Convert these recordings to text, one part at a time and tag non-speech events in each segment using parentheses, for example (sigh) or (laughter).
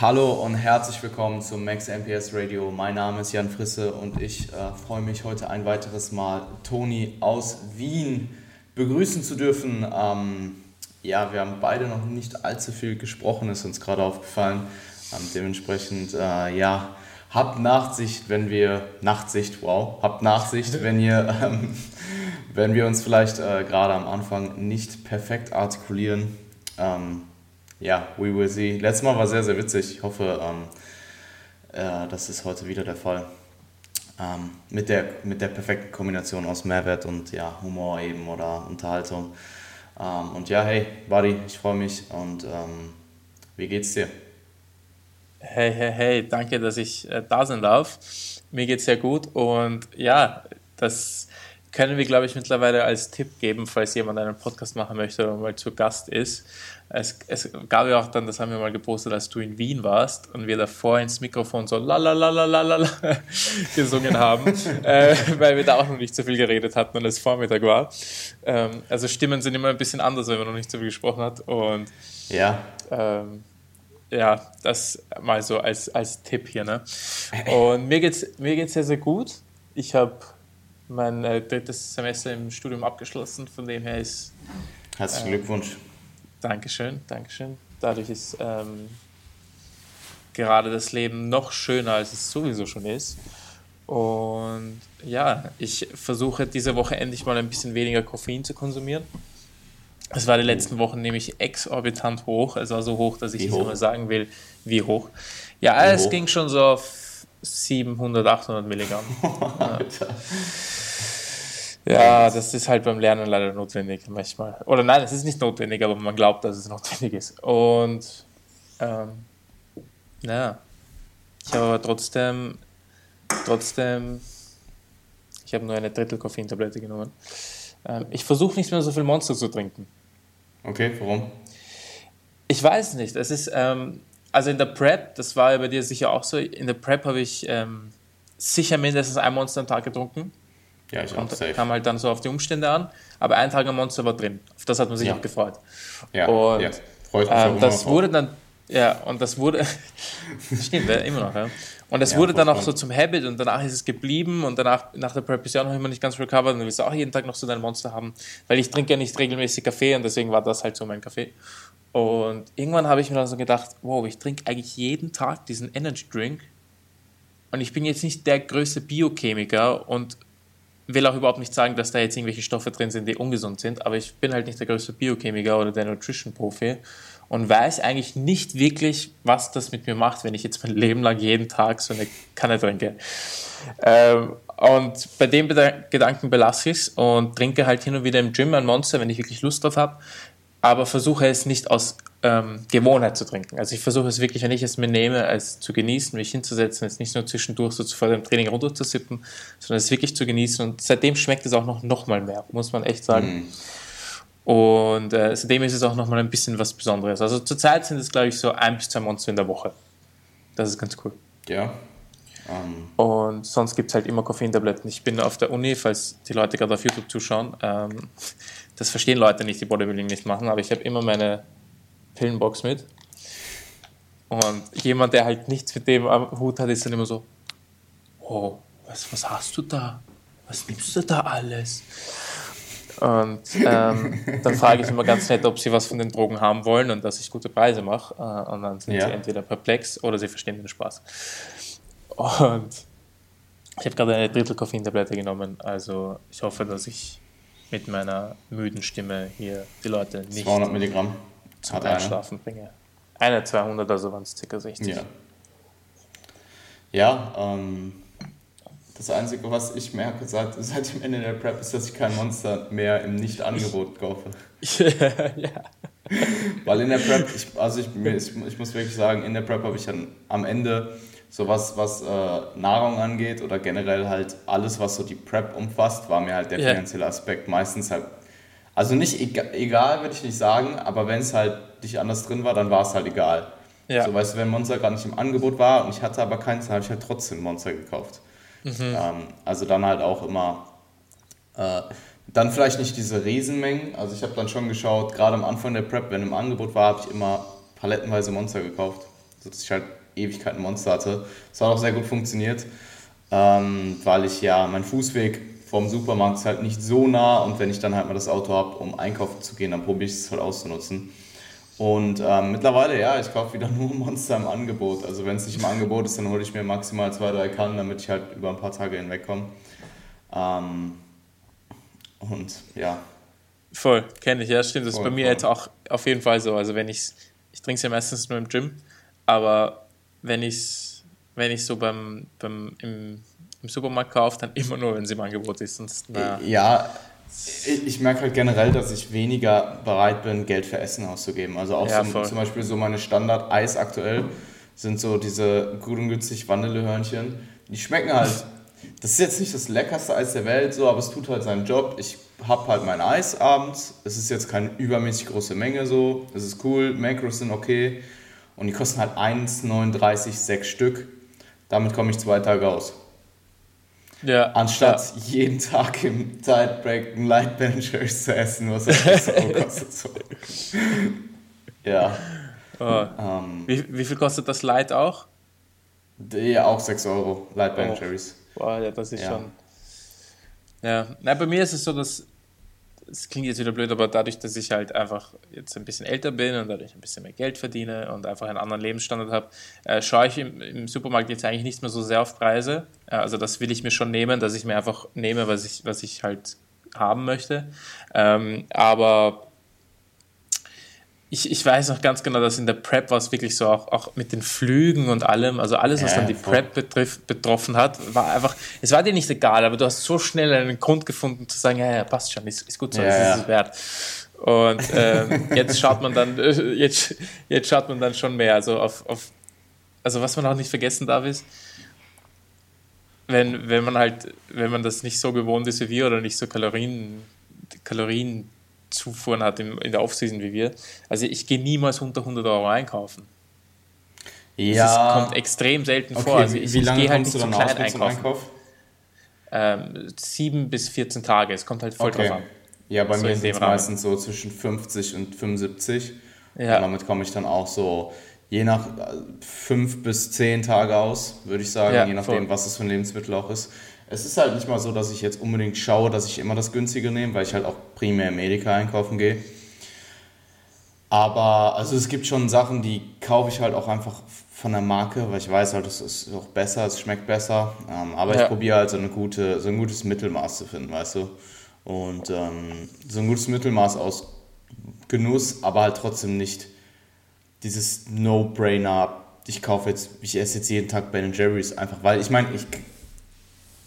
Hallo und herzlich willkommen zum Max MPS Radio. Mein Name ist Jan Frisse und ich äh, freue mich heute ein weiteres Mal Toni aus Wien begrüßen zu dürfen. Ähm, ja, wir haben beide noch nicht allzu viel gesprochen, ist uns gerade aufgefallen. Ähm, dementsprechend, äh, ja, habt Nachsicht, wenn wir, Nachtsicht, wow, habt Nachsicht, wenn ihr, (laughs) ähm, wenn wir uns vielleicht äh, gerade am Anfang nicht perfekt artikulieren. Ähm, ja, we will see. Letztes Mal war sehr, sehr witzig. Ich hoffe, ähm, äh, das ist heute wieder der Fall. Ähm, mit, der, mit der perfekten Kombination aus Mehrwert und ja, Humor eben oder Unterhaltung. Ähm, und ja, hey, Buddy, ich freue mich und ähm, wie geht's dir? Hey, hey, hey, danke, dass ich äh, da sein darf. Mir geht's sehr gut und ja, das können wir, glaube ich, mittlerweile als Tipp geben, falls jemand einen Podcast machen möchte oder mal zu Gast ist. Es, es gab ja auch dann, das haben wir mal gepostet, als du in Wien warst und wir davor ins Mikrofon so la la la la la la (laughs) gesungen haben, (laughs) äh, weil wir da auch noch nicht so viel geredet hatten und es Vormittag war. Ähm, also Stimmen sind immer ein bisschen anders, wenn man noch nicht so viel gesprochen hat und ja. Ähm, ja, das mal so als, als Tipp hier. Ne? (laughs) Und mir geht es mir geht's sehr, sehr gut. Ich habe mein äh, drittes Semester im Studium abgeschlossen, von dem her ist. Herzlichen äh, Glückwunsch. Dankeschön, Dankeschön. Dadurch ist ähm, gerade das Leben noch schöner, als es sowieso schon ist. Und ja, ich versuche diese Woche endlich mal ein bisschen weniger Koffein zu konsumieren. Es war die letzten Wochen nämlich exorbitant hoch. Es war so hoch, dass ich nicht mehr sagen will, wie hoch. Ja, wie es hoch? ging schon so auf 700, 800 Milligramm. (laughs) Alter. Ja, das ist halt beim Lernen leider notwendig manchmal. Oder nein, es ist nicht notwendig, aber man glaubt, dass es notwendig ist. Und ähm, naja, ich habe aber trotzdem, trotzdem, ich habe nur eine Drittel Koffeintablette genommen. Ähm, ich versuche nicht mehr so viel Monster zu trinken. Okay, warum? Ich weiß nicht. Es ist, ähm, also in der Prep, das war ja bei dir sicher auch so, in der Prep habe ich ähm, sicher mindestens ein Monster am Tag getrunken. Ja, ich auch. Safe. Kam halt dann so auf die Umstände an. Aber ein Tag am Monster war drin. Auf das hat man sich ja. auch gefreut. Ja, und ja. freut mich ähm, das wurde dann, ja, und das wurde, (laughs) stimmt, immer noch, ja. Und das ja, wurde dann auch so zum Habit und danach ist es geblieben und danach, nach der ist ja noch immer nicht ganz recovered und du willst auch jeden Tag noch so dein Monster haben, weil ich trinke ja nicht regelmäßig Kaffee und deswegen war das halt so mein Kaffee. Und irgendwann habe ich mir dann so gedacht, wow, ich trinke eigentlich jeden Tag diesen Energy Drink und ich bin jetzt nicht der größte Biochemiker und will auch überhaupt nicht sagen, dass da jetzt irgendwelche Stoffe drin sind, die ungesund sind, aber ich bin halt nicht der größte Biochemiker oder der Nutrition-Profi und weiß eigentlich nicht wirklich, was das mit mir macht, wenn ich jetzt mein Leben lang jeden Tag so eine Kanne trinke. Ähm, und bei dem Gedanken belasse ich es und trinke halt hin und wieder im Gym ein Monster, wenn ich wirklich Lust drauf habe, aber versuche es nicht aus ähm, Gewohnheit zu trinken. Also ich versuche es wirklich, wenn ich es mir nehme, als zu genießen, mich hinzusetzen, es nicht nur zwischendurch so vor dem Training runterzusippen, sondern es wirklich zu genießen. Und seitdem schmeckt es auch noch, noch mal mehr, muss man echt sagen. Mhm. Und äh, seitdem ist es auch noch mal ein bisschen was Besonderes. Also zurzeit sind es, glaube ich, so ein bis zwei Monster in der Woche. Das ist ganz cool. Ja. Um. Ähm. Und sonst gibt es halt immer Koffeintabletten. Ich bin auf der Uni, falls die Leute gerade auf YouTube zuschauen. Ähm, das verstehen Leute nicht, die Bodybuilding nicht machen, aber ich habe immer meine Pillenbox mit. Und jemand, der halt nichts mit dem am Hut hat, ist dann immer so, oh, was, was hast du da? Was nimmst du da alles? Und ähm, (laughs) dann frage ich immer ganz nett, ob sie was von den Drogen haben wollen und dass ich gute Preise mache. Äh, und dann sind ja. sie entweder perplex oder sie verstehen den Spaß. Und ich habe gerade eine Drittel Koffeintablette genommen. Also ich hoffe, dass ich mit meiner müden Stimme hier die Leute nicht 200 Milligramm zum Hat Einschlafen eine. bringe. Eine 200, also waren es ca. 60. Ja, ja ähm, das Einzige, was ich merke seit, seit dem Ende der Prep, ist, dass ich kein Monster mehr im Nicht-Angebot kaufe. (laughs) ja. Weil in der Prep, ich, also ich, ich, muss wirklich sagen, in der Prep habe ich dann am Ende so was, was äh, Nahrung angeht oder generell halt alles, was so die Prep umfasst, war mir halt der finanzielle Aspekt meistens halt also nicht egal, egal würde ich nicht sagen, aber wenn es halt nicht anders drin war, dann war es halt egal. Ja. So, weißt du, wenn Monster gerade nicht im Angebot war und ich hatte aber keins, dann habe ich halt trotzdem Monster gekauft. Mhm. Ähm, also dann halt auch immer, äh, dann vielleicht nicht diese Riesenmengen. Also ich habe dann schon geschaut, gerade am Anfang der Prep, wenn im Angebot war, habe ich immer palettenweise Monster gekauft. sodass ich halt Ewigkeiten Monster hatte. Das hat auch sehr gut funktioniert, ähm, weil ich ja, mein Fußweg vom Supermarkt ist halt nicht so nah und wenn ich dann halt mal das Auto habe, um einkaufen zu gehen, dann probiere ich es halt auszunutzen. Und ähm, mittlerweile, ja, ich kaufe wieder (laughs) nur Monster im Angebot. Also wenn es nicht im Angebot ist, dann hole ich mir maximal zwei, drei Kannen, damit ich halt über ein paar Tage hinwegkomme. Ähm, und ja. Voll, kenne ich, ja, stimmt. Das voll, ist bei mir voll. jetzt auch auf jeden Fall so. Also wenn ich ich trinke es ja meistens nur im Gym, aber wenn ich es wenn ich so beim, beim im, im Supermarkt kaufe, dann immer nur, wenn es im Angebot ist. Sonst, na, ja, ich, merke halt generell, dass ich weniger bereit bin, Geld für Essen auszugeben. Also auch ja, so, zum Beispiel so meine Standard-Eis aktuell sind so diese gut und günstig Vanillehörnchen. Die schmecken halt das ist jetzt nicht das leckerste Eis der Welt, so, aber es tut halt seinen Job. Ich habe halt mein Eis abends. Es ist jetzt keine übermäßig große Menge so. Es ist cool, Macros sind okay. Und die kosten halt 1,39 sechs Stück. Damit komme ich zwei Tage aus. Ja. Anstatt ja. jeden Tag im Tidebreak ein Light Benchers zu essen, was halt so (laughs) kostet. So. ja. Oh. Ähm, wie, wie viel kostet das Light auch? Ja, auch 6 Euro, Light Ben oh. Boah, ja, das ist ja. schon. Ja, Na, bei mir ist es so, dass es klingt jetzt wieder blöd, aber dadurch, dass ich halt einfach jetzt ein bisschen älter bin und dadurch ein bisschen mehr Geld verdiene und einfach einen anderen Lebensstandard habe, äh, schaue ich im, im, Supermarkt jetzt eigentlich nicht mehr so sehr auf Preise. Äh, also das will ich mir schon nehmen, dass ich mir einfach nehme, was ich, was ich halt haben möchte. Ähm, aber ich, ich weiß noch ganz genau, dass in der Prep war es wirklich so, auch, auch mit den Flügen und allem, also alles, was ja, dann die voll. Prep betrifft, betroffen hat, war einfach, es war dir nicht egal, aber du hast so schnell einen Grund gefunden zu sagen, ja, ja passt schon, ist, ist gut so, ja, ist es wert. Und ähm, (laughs) jetzt schaut man dann, (laughs) jetzt, jetzt schaut man dann schon mehr, also auf, auf, also was man auch nicht vergessen darf ist, wenn, wenn man halt, wenn man das nicht so gewohnt ist wie wir oder nicht so Kalorien, Kalorien Zufuhren hat in, in der Offseason wie wir. Also ich gehe niemals unter 100 Euro einkaufen. Ja. Das kommt extrem selten okay, vor. Also ich, wie lange ich halt nicht du dann klein einkaufen. Einkauf? Ähm, sieben bis 14 Tage. Es kommt halt voll okay. drauf an. Ja, bei so mir sind es meistens so zwischen 50 und 75. Ja. Und damit komme ich dann auch so je nach äh, fünf bis zehn Tage aus, würde ich sagen, ja, je nachdem, voll. was es für ein Lebensmittel auch ist. Es ist halt nicht mal so, dass ich jetzt unbedingt schaue, dass ich immer das Günstige nehme, weil ich halt auch primär im Edeka einkaufen gehe. Aber also es gibt schon Sachen, die kaufe ich halt auch einfach von der Marke, weil ich weiß halt, es ist auch besser, es schmeckt besser. Ähm, aber ja. ich probiere halt so, eine gute, so ein gutes Mittelmaß zu finden, weißt du. Und ähm, so ein gutes Mittelmaß aus Genuss, aber halt trotzdem nicht dieses No-Brainer. Ich kaufe jetzt, ich esse jetzt jeden Tag Ben Jerry's einfach, weil ich meine, ich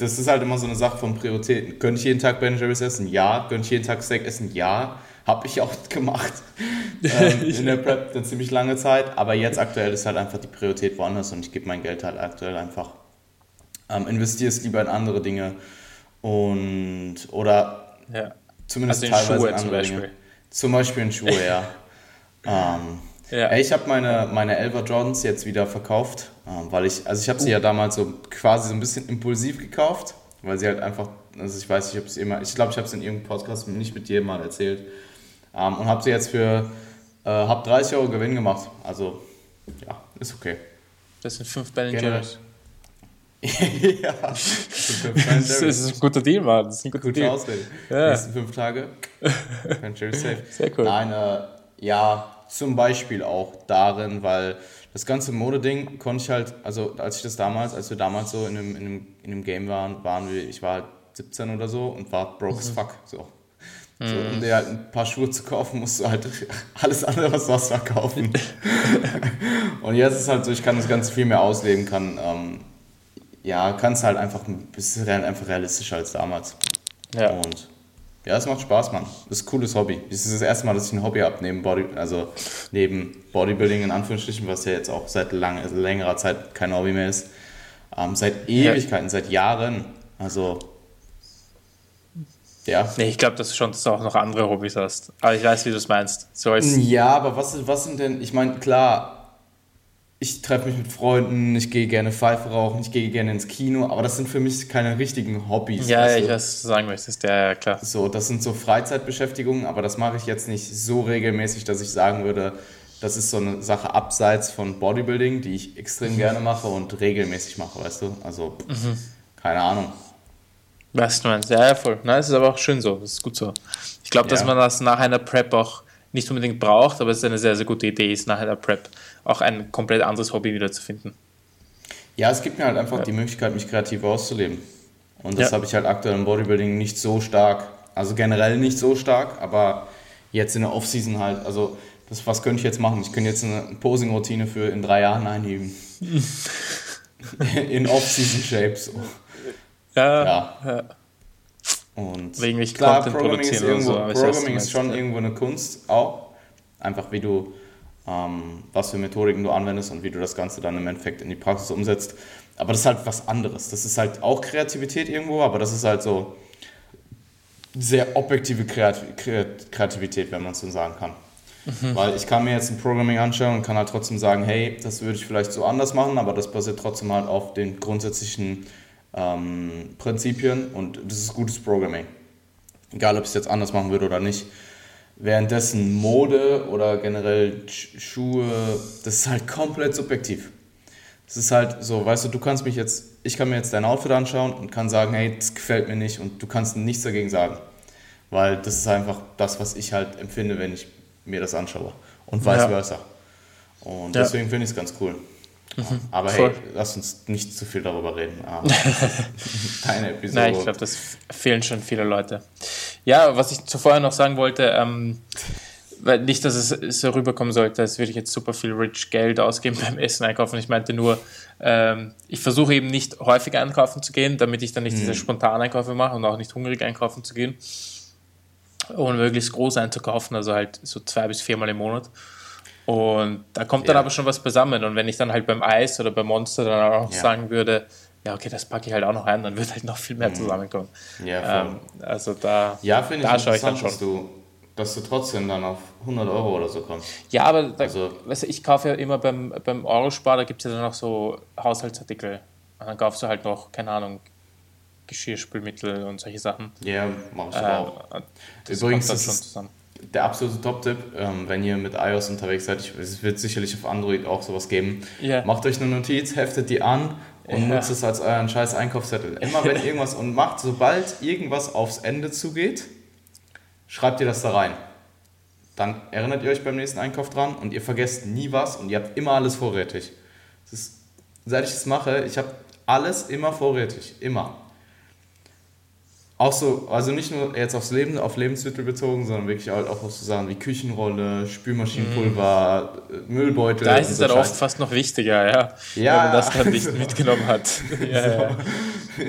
das ist halt immer so eine Sache von Prioritäten. Könnte ich jeden Tag Ben Jerry's essen? Ja. Könnte ich jeden Tag Steak essen? Ja. Habe ich auch (laughs) gemacht. ähm, (laughs) in der Prep eine ziemlich lange Zeit. Aber jetzt aktuell ist halt einfach die Priorität woanders und ich gebe mein Geld halt aktuell einfach. Ähm, investiere es lieber in andere Dinge. Und, oder ja. zumindest also teilweise Schuhe in andere Dinge. Zum Beispiel in Schuhe, ja. (laughs) ähm, ja. Ich habe meine, meine Elva Jordans jetzt wieder verkauft, ähm, weil ich, also ich habe sie ja damals so quasi so ein bisschen impulsiv gekauft, weil sie halt einfach, also ich weiß, ich habe es immer, ich glaube, ich habe es in irgendeinem Podcast nicht mit jedem mal erzählt ähm, und habe sie jetzt für, äh, habe 30 Euro Gewinn gemacht, also ja, ist okay. Das sind 5 Ben Jerry's. (laughs) ja, (laughs) das, ist ein guter Deal, Mann. Das ist ein guter Gute Deal. Ausrede. Ja. Nächsten fünf Tage. Safe. (laughs) Sehr cool. Nein, äh, ja, zum Beispiel auch darin, weil das ganze Modeding konnte ich halt, also als ich das damals, als wir damals so in einem, in einem, in einem Game waren, waren wir, ich war halt 17 oder so und war broke as mhm. fuck. So. So, um dir halt ein paar Schuhe zu kaufen, musst du halt (laughs) alles andere, was du hast, verkaufen. (laughs) und jetzt ist es halt so, ich kann das Ganze viel mehr ausleben, kann, ähm, ja, kann es halt einfach ein bisschen einfach realistischer als damals. Ja. Und ja, es macht Spaß, Mann. Das ist ein cooles Hobby. Das ist das erste Mal, dass ich ein Hobby habe, neben, Body, also neben Bodybuilding in Anführungsstrichen, was ja jetzt auch seit lang, also längerer Zeit kein Hobby mehr ist. Ähm, seit Ewigkeiten, ja. seit Jahren. Also, ja. Nee, ich glaube, dass du schon dass du auch noch andere Hobbys hast. Aber ich weiß, wie du es meinst. So ja, aber was, was sind denn, ich meine, klar, ich treffe mich mit Freunden, ich gehe gerne Pfeife rauchen, ich gehe gerne ins Kino, aber das sind für mich keine richtigen Hobbys. Ja, also, ich weiß, was du sagen möchtest, ja, ja, klar. So, das sind so Freizeitbeschäftigungen, aber das mache ich jetzt nicht so regelmäßig, dass ich sagen würde, das ist so eine Sache abseits von Bodybuilding, die ich extrem gerne mache und regelmäßig mache, weißt du? Also, mhm. keine Ahnung. Weißt du meinst, ja, voll. Nein, es ist aber auch schön so, das ist gut so. Ich glaube, dass man das nach einer Prep auch nicht unbedingt braucht, aber es ist eine sehr, sehr gute Idee, ist nach einer Prep auch ein komplett anderes Hobby wiederzufinden. Ja, es gibt mir halt einfach ja. die Möglichkeit, mich kreativ auszuleben. Und das ja. habe ich halt aktuell im Bodybuilding nicht so stark. Also generell nicht so stark, aber jetzt in der Offseason halt. Also, das, was könnte ich jetzt machen? Ich könnte jetzt eine Posing-Routine für in drei Jahren einüben. (laughs) in Off-Season-Shape so. Ja. ja. Ja. Und Wegen mich klar, Content Programming, ist, irgendwo, so, Programming ist schon irgendwo eine Kunst auch. Einfach wie du, ähm, was für Methodiken du anwendest und wie du das Ganze dann im Endeffekt in die Praxis umsetzt. Aber das ist halt was anderes. Das ist halt auch Kreativität irgendwo, aber das ist halt so sehr objektive Kreativität, wenn man es so sagen kann. Mhm. Weil ich kann mir jetzt ein Programming anschauen und kann halt trotzdem sagen, hey, das würde ich vielleicht so anders machen, aber das basiert trotzdem halt auf den grundsätzlichen ähm, Prinzipien und das ist gutes Programming. Egal, ob ich es jetzt anders machen würde oder nicht. Währenddessen Mode oder generell Schuhe, das ist halt komplett subjektiv. Es ist halt so, weißt du, du kannst mich jetzt, ich kann mir jetzt dein Outfit anschauen und kann sagen, hey, das gefällt mir nicht und du kannst nichts dagegen sagen. Weil das ist einfach das, was ich halt empfinde, wenn ich mir das anschaue. Und vice ja. versa. Und ja. deswegen finde ich es ganz cool. Mhm, Aber voll. hey, lass uns nicht zu viel darüber reden. Ah, (laughs) deine Episode. Nein, ich glaube, das fehlen schon viele Leute. Ja, was ich zuvor noch sagen wollte, ähm, weil nicht, dass es so rüberkommen sollte, als würde ich jetzt super viel rich Geld ausgeben (laughs) beim Essen einkaufen. Ich meinte nur, ähm, ich versuche eben nicht häufig einkaufen zu gehen, damit ich dann nicht mhm. diese spontanen Einkäufe mache und auch nicht hungrig einkaufen zu gehen. Und möglichst groß einzukaufen, also halt so zwei bis viermal im Monat. Und da kommt dann ja. aber schon was beisammen. Und wenn ich dann halt beim Eis oder beim Monster dann auch ja. sagen würde, ja, okay, das packe ich halt auch noch ein, dann wird halt noch viel mehr mhm. zusammenkommen. Ja, ähm, also da, ja, finde ich schaue ich dann schon. Dass du, dass du trotzdem dann auf 100 Euro oder so kommst. Ja, aber da, also, weißt du, ich kaufe ja immer beim, beim Eurospar, da gibt es ja dann noch so Haushaltsartikel. Und dann kaufst du halt noch, keine Ahnung, Geschirrspülmittel und solche Sachen. Ja, mach ich ähm, auch. Übrigens, das schon zusammen der absolute Top-Tipp, ähm, wenn ihr mit iOS unterwegs seid, ich, es wird sicherlich auf Android auch sowas geben, yeah. macht euch eine Notiz, heftet die an und yeah. nutzt es als euren scheiß Einkaufszettel. Immer wenn (laughs) irgendwas und macht, sobald irgendwas aufs Ende zugeht, schreibt ihr das da rein. Dann erinnert ihr euch beim nächsten Einkauf dran und ihr vergesst nie was und ihr habt immer alles vorrätig. Ist, seit ich das mache, ich habe alles immer vorrätig, immer. Auch so, also nicht nur jetzt aufs Leben, auf Lebensmittel bezogen, sondern wirklich halt auch auf so Sachen wie Küchenrolle, Spülmaschinenpulver, mm. Müllbeutel. Da ist es so dann oft fast noch wichtiger, ja. ja. Wenn man das dann nicht (laughs) mitgenommen hat. ja, so. ja.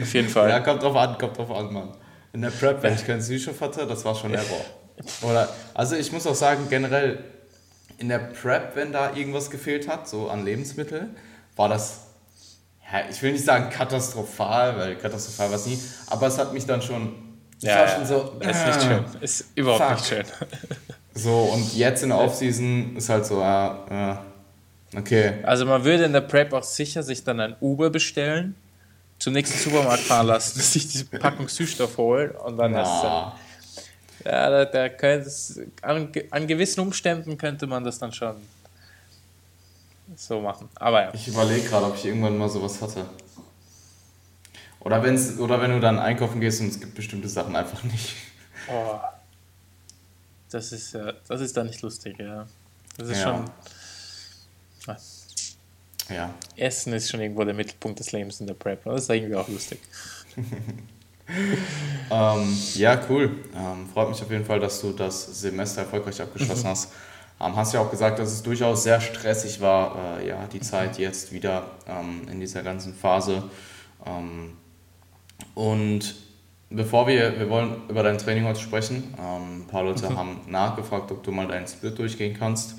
Auf jeden Fall. Ja, kommt drauf an, kommt drauf an, Mann. In der Prep, wenn ich keinen Süßstoff hatte, das war schon Error. Oder, also ich muss auch sagen, generell in der Prep, wenn da irgendwas gefehlt hat, so an Lebensmitteln, war das ich will nicht sagen katastrophal, weil katastrophal war es nie, aber es hat mich dann schon, ja, war schon so, ist äh, nicht schön, ist überhaupt fuck. nicht schön. (laughs) So, und jetzt in der Offseason ist halt so, äh, okay. Also man würde in der Prep auch sicher sich dann ein Uber bestellen, zum nächsten Supermarkt fahren lassen, (laughs) sich diese Packung Süßstoff holen und dann erst dann, ja, da, da könnte es, an, an gewissen Umständen könnte man das dann schon so machen. Aber ja. Ich überlege gerade, ob ich irgendwann mal sowas hatte. Oder, wenn's, oder wenn du dann einkaufen gehst und es gibt bestimmte Sachen einfach nicht. Oh. Das ist ja, das ist dann nicht lustig, ja. Das ist ja. schon. Ja. Essen ist schon irgendwo der Mittelpunkt des Lebens in der Prep. Das ist irgendwie auch lustig. (laughs) ähm, ja, cool. Ähm, freut mich auf jeden Fall, dass du das Semester erfolgreich abgeschlossen hast. Ähm, hast ja auch gesagt, dass es durchaus sehr stressig war, äh, ja, die Zeit jetzt wieder ähm, in dieser ganzen Phase. Ähm, und bevor wir, wir wollen über dein Training heute sprechen, ähm, ein paar Leute mhm. haben nachgefragt, ob du mal deinen Split durchgehen kannst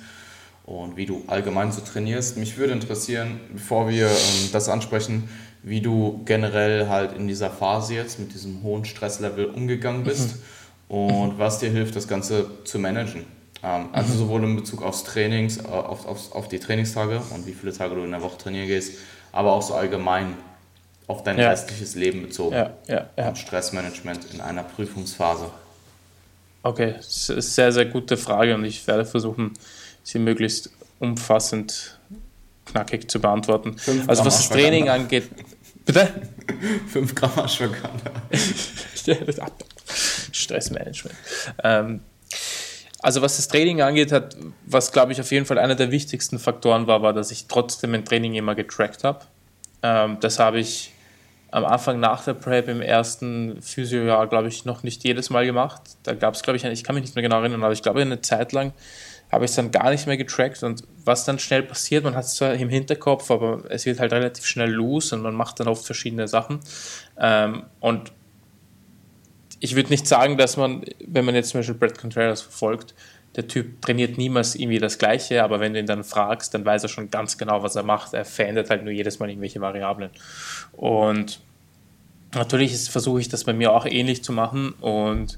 und wie du allgemein so trainierst. Mich würde interessieren, bevor wir ähm, das ansprechen, wie du generell halt in dieser Phase jetzt mit diesem hohen Stresslevel umgegangen bist mhm. und was dir hilft, das Ganze zu managen. Ähm, also mhm. sowohl in Bezug aufs Trainings, äh, auf, auf, auf die Trainingstage und wie viele Tage du in der Woche trainieren gehst, aber auch so allgemein auf dein ja. restliches Leben bezogen. Ja, ja, ja. Und Stressmanagement in einer Prüfungsphase. Okay, das ist eine sehr, sehr gute Frage und ich werde versuchen, sie möglichst umfassend knackig zu beantworten. Also was das Training angeht. Bitte? (laughs) 5 Gramm Ashwagandha. (laughs) Stressmanagement. Ähm, also was das Training angeht, hat, was glaube ich auf jeden Fall einer der wichtigsten Faktoren war, war, dass ich trotzdem mein Training immer getrackt habe. Ähm, das habe ich am Anfang nach der Prep im ersten Physio-Jahr, glaube ich, noch nicht jedes Mal gemacht. Da gab es, glaube ich, ich kann mich nicht mehr genau erinnern, aber ich glaube, eine Zeit lang habe ich es dann gar nicht mehr getrackt. Und was dann schnell passiert, man hat es zwar im Hinterkopf, aber es wird halt relativ schnell los und man macht dann oft verschiedene Sachen. Ähm, und ich würde nicht sagen, dass man, wenn man jetzt zum Beispiel Brett Contreras verfolgt, der Typ trainiert niemals irgendwie das Gleiche, aber wenn du ihn dann fragst, dann weiß er schon ganz genau, was er macht. Er verändert halt nur jedes Mal irgendwelche Variablen. Und natürlich versuche ich das bei mir auch ähnlich zu machen und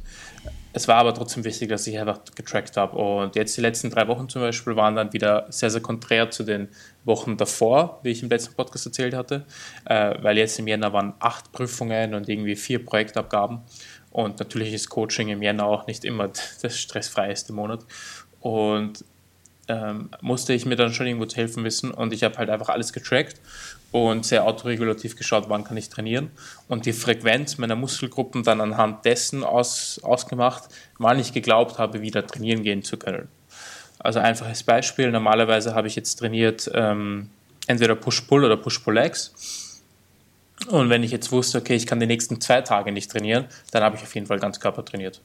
es war aber trotzdem wichtig, dass ich einfach getrackt habe. Und jetzt die letzten drei Wochen zum Beispiel waren dann wieder sehr, sehr konträr zu den Wochen davor, wie ich im letzten Podcast erzählt hatte, äh, weil jetzt im Jänner waren acht Prüfungen und irgendwie vier Projektabgaben. Und natürlich ist Coaching im Jänner auch nicht immer das stressfreieste Monat. Und ähm, musste ich mir dann schon irgendwo zu helfen wissen. Und ich habe halt einfach alles getrackt und sehr autoregulativ geschaut, wann kann ich trainieren und die Frequenz meiner Muskelgruppen dann anhand dessen aus, ausgemacht, wann ich geglaubt habe, wieder trainieren gehen zu können. Also einfaches Beispiel, normalerweise habe ich jetzt trainiert ähm, entweder Push-Pull oder Push-Pull-Legs und wenn ich jetzt wusste, okay, ich kann die nächsten zwei Tage nicht trainieren, dann habe ich auf jeden Fall ganz Körper trainiert.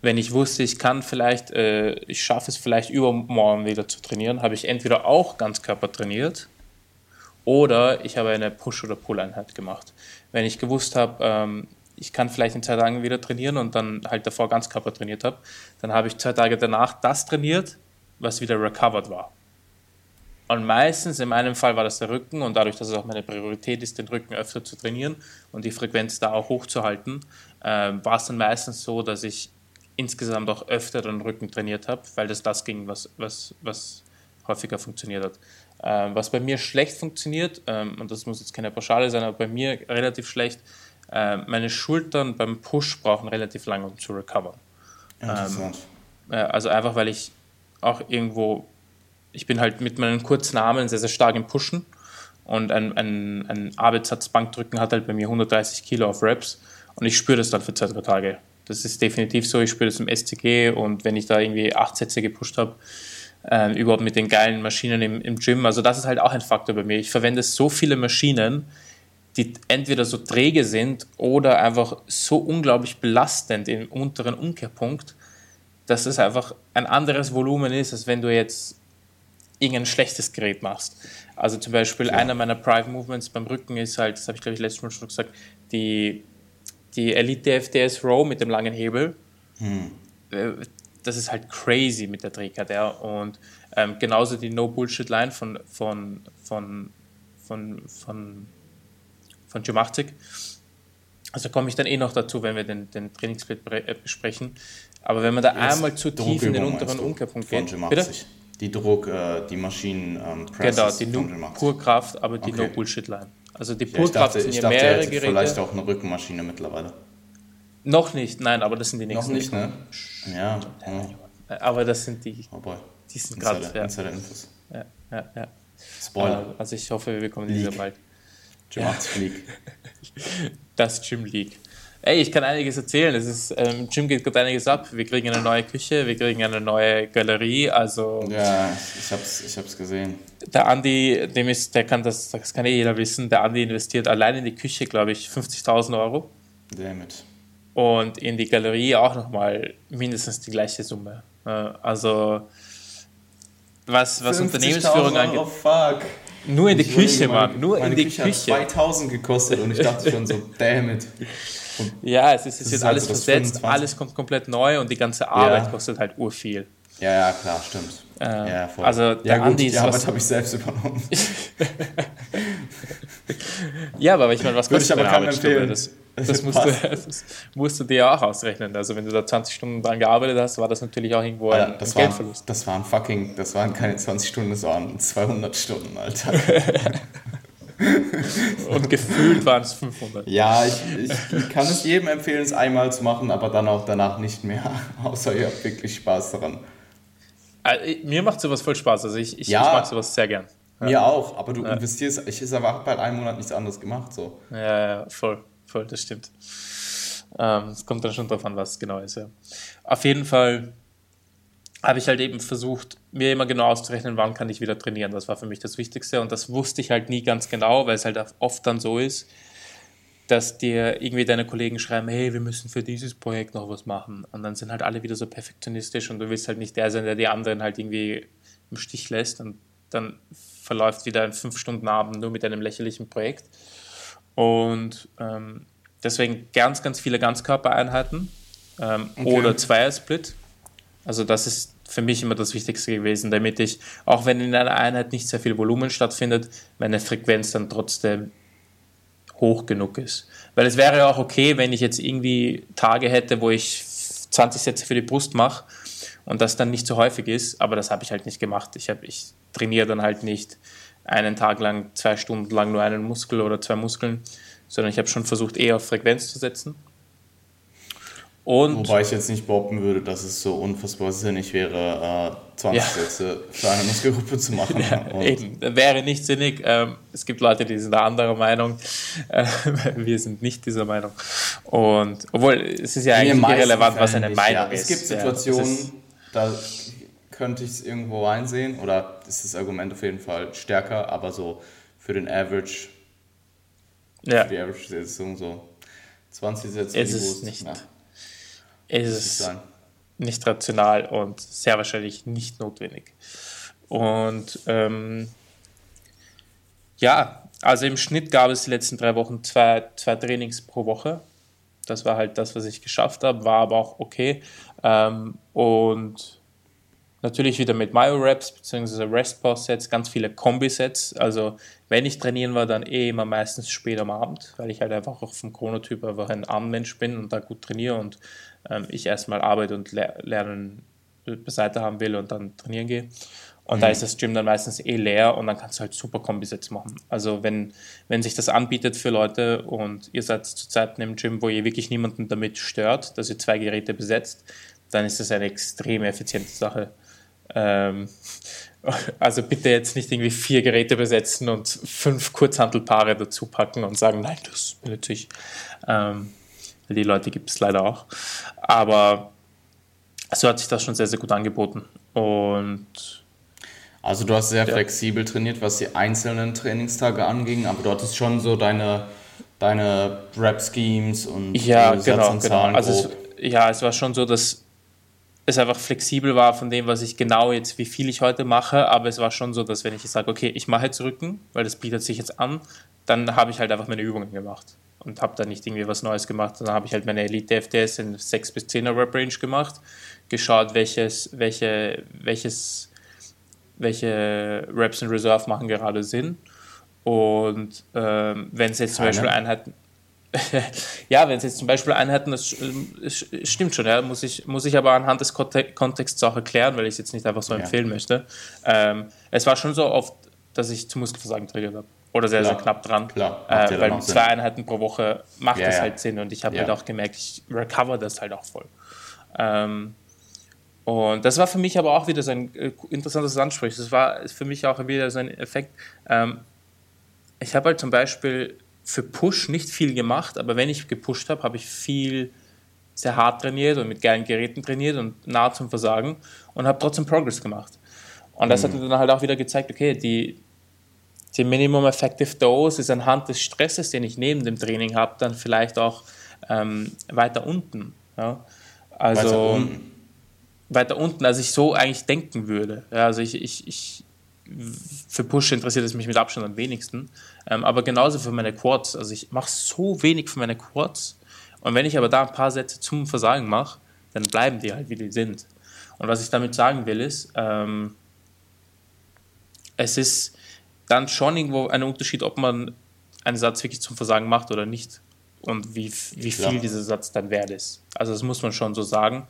Wenn ich wusste, ich kann vielleicht, äh, ich schaffe es vielleicht übermorgen wieder zu trainieren, habe ich entweder auch ganz Körper trainiert oder ich habe eine Push- oder Pull-Einheit gemacht. Wenn ich gewusst habe, ähm, ich kann vielleicht in zwei Tagen wieder trainieren und dann halt davor ganz Körper trainiert habe, dann habe ich zwei Tage danach das trainiert, was wieder recovered war. Und meistens, in meinem Fall war das der Rücken und dadurch, dass es auch meine Priorität ist, den Rücken öfter zu trainieren und die Frequenz da auch hochzuhalten, äh, war es dann meistens so, dass ich insgesamt auch öfter den Rücken trainiert habe, weil das das ging, was, was, was häufiger funktioniert hat. Ähm, was bei mir schlecht funktioniert, ähm, und das muss jetzt keine Pauschale sein, aber bei mir relativ schlecht, äh, meine Schultern beim Push brauchen relativ lange, um zu recovern. Ähm, äh, also einfach, weil ich auch irgendwo, ich bin halt mit meinen kurzen Armen sehr, sehr stark im Pushen und ein, ein, ein Arbeitssatz Bankdrücken hat halt bei mir 130 Kilo auf Reps und ich spüre das dann für zwei, drei Tage. Das ist definitiv so, ich spüre das im SCG und wenn ich da irgendwie acht Sätze gepusht habe, äh, überhaupt mit den geilen Maschinen im, im Gym. Also das ist halt auch ein Faktor bei mir. Ich verwende so viele Maschinen, die entweder so träge sind oder einfach so unglaublich belastend im unteren Umkehrpunkt, dass es einfach ein anderes Volumen ist, als wenn du jetzt irgendein schlechtes Gerät machst. Also zum Beispiel ja. einer meiner Private Movements beim Rücken ist halt, das habe ich glaube ich letztes Mal schon gesagt, die, die Elite FDS Row mit dem langen Hebel. Hm. Äh, das ist halt crazy mit der Trägheit. Ja. Und ähm, genauso die No-Bullshit-Line von, von, von, von, von, von Gymachtic. Also komme ich dann eh noch dazu, wenn wir den, den Trainingssplit äh, besprechen. Aber wenn man da Jetzt einmal zu tief in den unteren Umkehrpunkt geht. Bitte? Die Druck, äh, die Maschinen ähm, Genau, die no Purkraft, aber die okay. No-Bullshit-Line. Also die Purkraft ja, sind ja mehrere Geräte. Vielleicht auch eine Rückenmaschine mittlerweile. Noch nicht, nein, aber das sind die nächsten. Noch nicht, ne? Ja. Aber das sind die. Oh boy. Die sind gerade. Ja. Insider-Infos. Ja, ja, ja. Spoiler. Also ich hoffe, wir bekommen diese bald. Gym ja. League. (laughs) Das Gym League. Ey, ich kann einiges erzählen. Es ist, ähm, Gym geht gerade einiges ab. Wir kriegen eine neue Küche, wir kriegen eine neue Galerie. Also ja, ich hab's, ich hab's gesehen. Der Andi, dem ist, der kann das, das kann eh jeder wissen. Der Andi investiert allein in die Küche, glaube ich, 50.000 Euro. Damit und in die Galerie auch nochmal mindestens die gleiche Summe. Also was, was Unternehmensführung angeht. fuck. Nur in die Küche, Mann. Nur in die Küche. Küche. Hat 2000 gekostet und ich dachte schon so, damn it. (laughs) Und ja, es ist, es ist jetzt alles also versetzt, 25. alles kommt komplett neu und die ganze Arbeit ja. kostet halt urviel. Ja, ja, klar, stimmt. Äh, ja, voll. Also der ja, Andi ist. Die Arbeit habe ich selbst übernommen. (laughs) ja, aber ich meine, was kostet Würde ich aber keinem empfehlen. Das, das musst, du, (laughs) das musst du dir auch ausrechnen. Also wenn du da 20 Stunden dran gearbeitet hast, war das natürlich auch irgendwo ein, das ein Geldverlust. das waren fucking, das waren keine 20 Stunden, das waren 200 Stunden, Alter. (laughs) Und gefühlt waren es 500. Ja, ich, ich kann es jedem empfehlen, es einmal zu machen, aber dann auch danach nicht mehr. (laughs) Außer ihr habt wirklich Spaß daran. Äh, mir macht sowas voll Spaß. Also ich, ich, ja, ich mag sowas sehr gern. Ja. Mir auch, aber du ja. investierst, ich habe auch bei einem Monat nichts anderes gemacht. So. Ja, ja, voll, voll, das stimmt. Ähm, es kommt dann schon drauf an, was es genau ist, ja. Auf jeden Fall habe ich halt eben versucht, mir immer genau auszurechnen, wann kann ich wieder trainieren. Das war für mich das Wichtigste und das wusste ich halt nie ganz genau, weil es halt oft dann so ist, dass dir irgendwie deine Kollegen schreiben, hey, wir müssen für dieses Projekt noch was machen. Und dann sind halt alle wieder so perfektionistisch und du willst halt nicht der sein, der die anderen halt irgendwie im Stich lässt und dann verläuft wieder ein fünf Stunden Abend nur mit einem lächerlichen Projekt. Und ähm, deswegen ganz, ganz viele Ganzkörpereinheiten ähm, okay. oder Zweiersplit. Also das ist für mich immer das Wichtigste gewesen, damit ich, auch wenn in einer Einheit nicht sehr viel Volumen stattfindet, meine Frequenz dann trotzdem hoch genug ist. Weil es wäre auch okay, wenn ich jetzt irgendwie Tage hätte, wo ich 20 Sätze für die Brust mache und das dann nicht so häufig ist, aber das habe ich halt nicht gemacht. Ich, hab, ich trainiere dann halt nicht einen Tag lang, zwei Stunden lang nur einen Muskel oder zwei Muskeln, sondern ich habe schon versucht, eher auf Frequenz zu setzen. Und Wobei ich jetzt nicht behaupten würde, dass es so unfassbar sinnig wäre, äh, 20 ja. Sätze für eine Muskelgruppe zu machen. (laughs) Ja, eben, wäre nicht sinnig. Ähm, es gibt Leute, die sind der anderer Meinung. Äh, (laughs) wir sind nicht dieser Meinung. Und obwohl es ist ja eigentlich irrelevant, was eine Meinung ja. ist. Es gibt Situationen, ja, da könnte ich es irgendwo einsehen oder ist das Argument auf jeden Fall stärker, aber so für den Average, für die Average-Sitzung so 20 Sätze. Ist es nicht. Ja ist nicht rational und sehr wahrscheinlich nicht notwendig. Und ähm, ja, also im Schnitt gab es die letzten drei Wochen zwei, zwei Trainings pro Woche. Das war halt das, was ich geschafft habe, war aber auch okay. Ähm, und natürlich wieder mit Myo-Reps bzw. Rest-Pause-Sets, ganz viele Kombi-Sets. Also wenn ich trainieren war, dann eh immer meistens spät am Abend, weil ich halt einfach auch vom Chronotyp einfach ein Abendmensch bin und da gut trainiere und ähm, ich erstmal Arbeit und Le Lernen beiseite haben will und dann trainieren gehe. Und mhm. da ist das Gym dann meistens eh leer und dann kannst du halt super Kombisets machen. Also wenn, wenn sich das anbietet für Leute und ihr seid zu Zeiten im Gym, wo ihr wirklich niemanden damit stört, dass ihr zwei Geräte besetzt, dann ist das eine extrem effiziente Sache. Ähm, (laughs) also bitte jetzt nicht irgendwie vier Geräte besetzen und fünf Kurzhantelpaare dazu packen und sagen, nein, das benutze ich. Ähm, die Leute gibt es leider auch. Aber so hat sich das schon sehr, sehr gut angeboten. Und also du hast sehr ja. flexibel trainiert, was die einzelnen Trainingstage anging, aber du hattest schon so deine, deine Rap-Schemes und ja, genau, genau. Also es, ja, es war schon so, dass es einfach flexibel war von dem, was ich genau jetzt, wie viel ich heute mache, aber es war schon so, dass wenn ich sage, okay, ich mache jetzt Rücken, weil das bietet sich jetzt an, dann habe ich halt einfach meine Übungen gemacht und habe da nicht irgendwie was Neues gemacht. Dann habe ich halt meine Elite FTS in 6 bis 10er Rep Range gemacht, geschaut, welches, welche, welches, welche Reps in Reserve machen gerade Sinn. Und ähm, wenn es jetzt zum Beispiel Einheiten, (laughs) ja, wenn es jetzt zum Beispiel Einheiten, das, das, stimmt schon, ja, muss ich, muss ich aber anhand des Kontexts auch erklären, weil ich es jetzt nicht einfach so ja. empfehlen möchte. Ähm, es war schon so oft, dass ich zu Muskelversagen triggert habe oder sehr, Klar. sehr knapp dran. Klar, äh, weil zwei Einheiten pro Woche macht ja, das halt Sinn und ich habe ja. halt auch gemerkt, ich recover das halt auch voll. Ähm, und das war für mich aber auch wieder so ein äh, interessantes Ansprich. Das war für mich auch wieder so ein Effekt. Ähm, ich habe halt zum Beispiel für Push nicht viel gemacht, aber wenn ich gepusht habe, habe ich viel sehr hart trainiert und mit geilen Geräten trainiert und nah zum Versagen und habe trotzdem Progress gemacht. Und das mhm. hat mir dann halt auch wieder gezeigt, okay, die, die Minimum Effective Dose ist anhand des Stresses, den ich neben dem Training habe, dann vielleicht auch ähm, weiter unten. Ja? Also weiter unten. weiter unten, als ich so eigentlich denken würde. Ja, also ich, ich, ich für Push interessiert es mich mit Abstand am wenigsten. Ähm, aber genauso für meine Quads. Also ich mache so wenig für meine Quads. Und wenn ich aber da ein paar Sätze zum Versagen mache, dann bleiben die halt, wie die sind. Und was ich damit sagen will, ist, ähm, es ist dann schon irgendwo ein Unterschied, ob man einen Satz wirklich zum Versagen macht oder nicht. Und wie, wie viel dieser Satz dann wert ist. Also das muss man schon so sagen.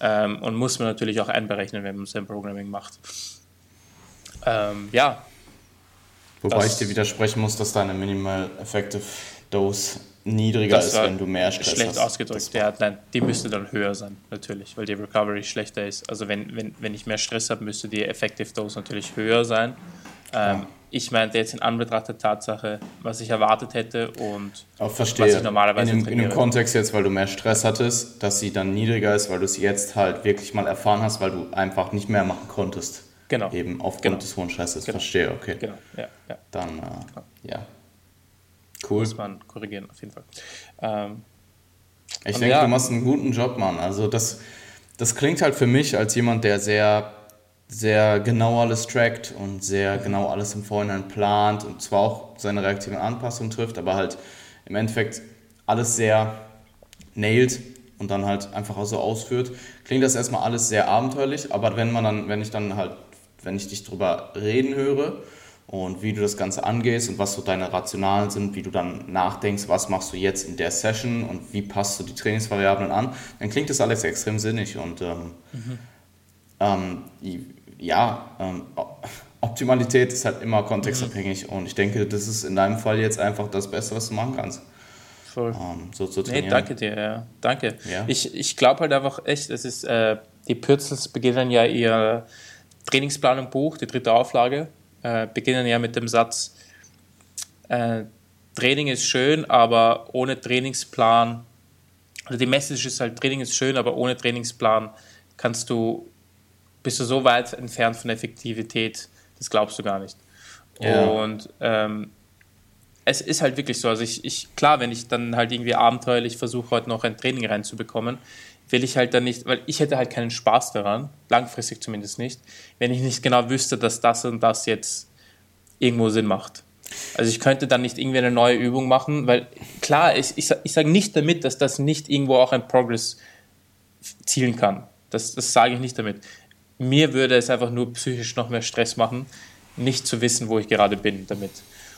Ähm, und muss man natürlich auch einberechnen, wenn man sein Programming macht. Ähm, ja. Wobei ich dir widersprechen muss, dass deine Minimal Effective Dose niedriger ist, wenn du mehr Stress schlecht hast. Schlecht ausgedrückt, ja, nein, die müsste dann höher sein, natürlich, weil die Recovery schlechter ist. Also wenn, wenn, wenn ich mehr Stress habe, müsste die Effective Dose natürlich höher sein. Ähm, ich meinte jetzt in Anbetracht der Tatsache, was ich erwartet hätte und verstehe. was ich normalerweise in dem, in dem Kontext jetzt, weil du mehr Stress hattest, dass sie dann niedriger ist, weil du es jetzt halt wirklich mal erfahren hast, weil du einfach nicht mehr machen konntest. Genau. Eben aufgrund genau. des hohen Stresses. Genau. Verstehe, okay. Genau, ja. ja. Dann, äh, ja. Cool. Muss man korrigieren, auf jeden Fall. Ähm, ich denke, ja. du machst einen guten Job, Mann. Also das, das klingt halt für mich als jemand, der sehr sehr genau alles trackt und sehr genau alles im Vorhinein plant und zwar auch seine reaktiven Anpassungen trifft, aber halt im Endeffekt alles sehr nailt und dann halt einfach so ausführt. Klingt das erstmal alles sehr abenteuerlich, aber wenn man dann, wenn ich dann halt, wenn ich dich drüber reden höre und wie du das Ganze angehst und was so deine Rationalen sind, wie du dann nachdenkst, was machst du jetzt in der Session und wie passt du die Trainingsvariablen an, dann klingt das alles extrem sinnig und ähm, mhm. ähm, ja, ähm, Optimalität ist halt immer kontextabhängig mhm. und ich denke, das ist in deinem Fall jetzt einfach das Beste, was du machen kannst. Voll. Ähm, so zu trainieren. Nee, danke dir, ja. Danke. Ja. Ich, ich glaube halt einfach echt, es ist, äh, die Pürzels beginnen ja ihr Trainingsplanung Buch, die dritte Auflage, äh, beginnen ja mit dem Satz, äh, Training ist schön, aber ohne Trainingsplan, also die Message ist halt, Training ist schön, aber ohne Trainingsplan kannst du bist du so weit entfernt von Effektivität, das glaubst du gar nicht. Ja. Und ähm, es ist halt wirklich so. Also ich, ich, klar, wenn ich dann halt irgendwie abenteuerlich versuche, heute noch ein Training reinzubekommen, will ich halt dann nicht, weil ich hätte halt keinen Spaß daran, langfristig zumindest nicht, wenn ich nicht genau wüsste, dass das und das jetzt irgendwo Sinn macht. Also ich könnte dann nicht irgendwie eine neue Übung machen, weil klar, ich, ich, ich sage nicht damit, dass das nicht irgendwo auch ein Progress zielen kann. Das, das sage ich nicht damit mir würde es einfach nur psychisch noch mehr Stress machen, nicht zu wissen, wo ich gerade bin damit.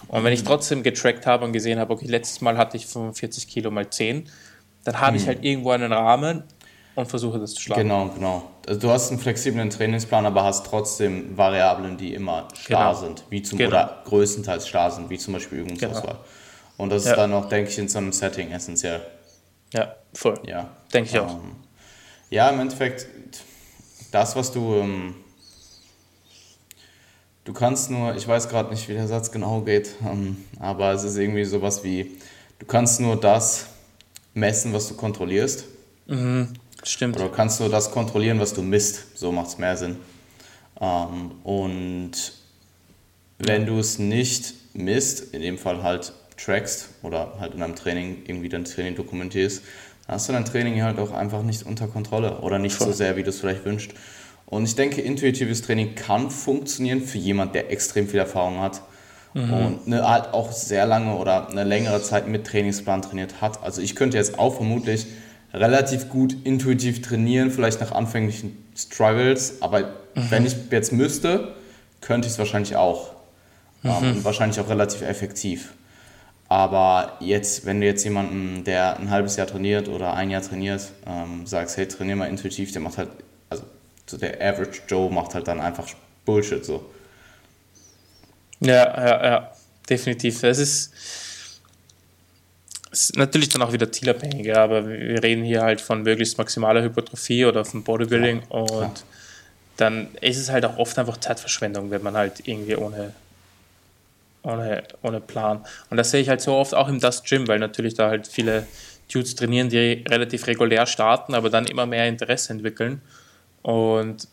Und wenn ich mhm. trotzdem getrackt habe und gesehen habe, okay, letztes Mal hatte ich 45 Kilo mal 10, dann habe mhm. ich halt irgendwo einen Rahmen und versuche das zu schlagen. Genau, genau. Also du hast einen flexiblen Trainingsplan, aber hast trotzdem Variablen, die immer starr genau. sind, wie zum, genau. oder größtenteils starr sind, wie zum Beispiel Übungsauswahl. Genau. Und das ja. ist dann auch, denke ich, in so einem Setting essentiell. Ja, voll. Ja. Denke ich auch. Ähm, ja, im Endeffekt, das, was du. Ähm, du kannst nur, ich weiß gerade nicht, wie der Satz genau geht, ähm, aber es ist irgendwie sowas wie: Du kannst nur das messen, was du kontrollierst. Mhm, stimmt. Oder du kannst nur das kontrollieren, was du misst. So macht es mehr Sinn. Ähm, und wenn du es nicht misst, in dem Fall halt trackst oder halt in einem Training irgendwie dein Training dokumentierst, hast du dein Training halt auch einfach nicht unter Kontrolle oder nicht Voll. so sehr, wie du es vielleicht wünschst. Und ich denke, intuitives Training kann funktionieren für jemand, der extrem viel Erfahrung hat mhm. und ne, halt auch sehr lange oder eine längere Zeit mit Trainingsplan trainiert hat. Also ich könnte jetzt auch vermutlich relativ gut intuitiv trainieren, vielleicht nach anfänglichen Struggles, aber mhm. wenn ich jetzt müsste, könnte ich es wahrscheinlich auch. Mhm. Ähm, wahrscheinlich auch relativ effektiv. Aber jetzt, wenn du jetzt jemanden, der ein halbes Jahr trainiert oder ein Jahr trainiert, ähm, sagst, hey, trainier mal intuitiv, der macht halt, also so der Average Joe macht halt dann einfach Bullshit so. Ja, ja, ja, definitiv. Es ist, ist natürlich dann auch wieder zielabhängig, aber wir reden hier halt von möglichst maximaler Hypertrophie oder von Bodybuilding ja, und dann ist es halt auch oft einfach Zeitverschwendung, wenn man halt irgendwie ohne ohne, ohne Plan. Und das sehe ich halt so oft auch im Dust Gym, weil natürlich da halt viele Dudes trainieren, die relativ regulär starten, aber dann immer mehr Interesse entwickeln. Und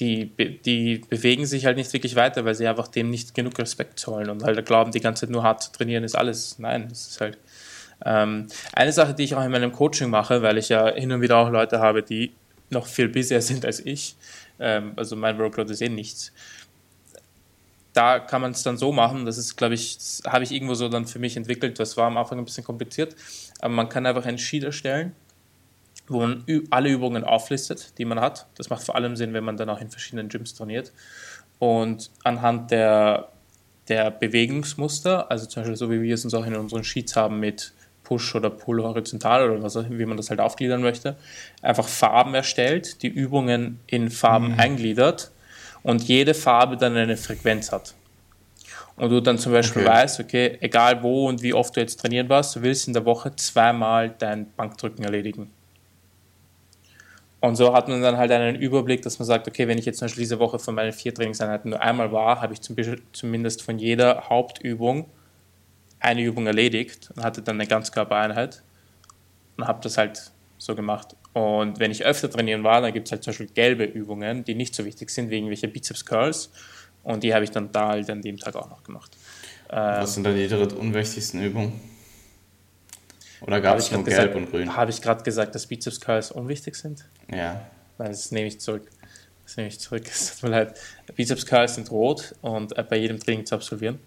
die, die bewegen sich halt nicht wirklich weiter, weil sie einfach dem nicht genug Respekt zollen und halt glauben, die ganze Zeit nur hart zu trainieren ist alles. Nein, das ist halt. Ähm, eine Sache, die ich auch in meinem Coaching mache, weil ich ja hin und wieder auch Leute habe, die noch viel busier (laughs) sind als ich. Ähm, also mein Workload ist eh nichts da kann man es dann so machen, das ist, glaube ich, habe ich irgendwo so dann für mich entwickelt, das war am Anfang ein bisschen kompliziert, aber man kann einfach einen Sheet erstellen, wo man alle Übungen auflistet, die man hat. Das macht vor allem Sinn, wenn man dann auch in verschiedenen Gyms trainiert. Und anhand der, der Bewegungsmuster, also zum Beispiel so wie wir es uns auch in unseren Sheets haben mit Push oder Pull horizontal oder was, wie man das halt aufgliedern möchte, einfach Farben erstellt, die Übungen in Farben mhm. eingliedert und jede Farbe dann eine Frequenz hat. und du dann zum Beispiel okay. weißt, okay, egal wo und wie oft du jetzt trainieren warst, du willst in der Woche zweimal dein Bankdrücken erledigen. Und so hat man dann halt einen Überblick, dass man sagt, okay, wenn ich jetzt zum Beispiel diese Woche von meinen vier Trainingseinheiten nur einmal war, habe ich zum Beispiel zumindest von jeder Hauptübung eine Übung erledigt und hatte dann eine Ganzkörpereinheit und habe das halt so gemacht. Und wenn ich öfter trainieren war, dann gibt es halt zum Beispiel gelbe Übungen, die nicht so wichtig sind, wie irgendwelche Bizeps Curls. Und die habe ich dann da halt an dem Tag auch noch gemacht. Was sind dann die dritt unwichtigsten Übungen? Oder gab es nur gelb gesagt, und grün? Habe ich gerade gesagt, dass Bizeps Curls unwichtig sind? Ja. Nein, das nehme ich zurück. Das nehme ich zurück. (laughs) Es tut mir leid. Bizeps Curls sind rot und äh, bei jedem Training zu absolvieren.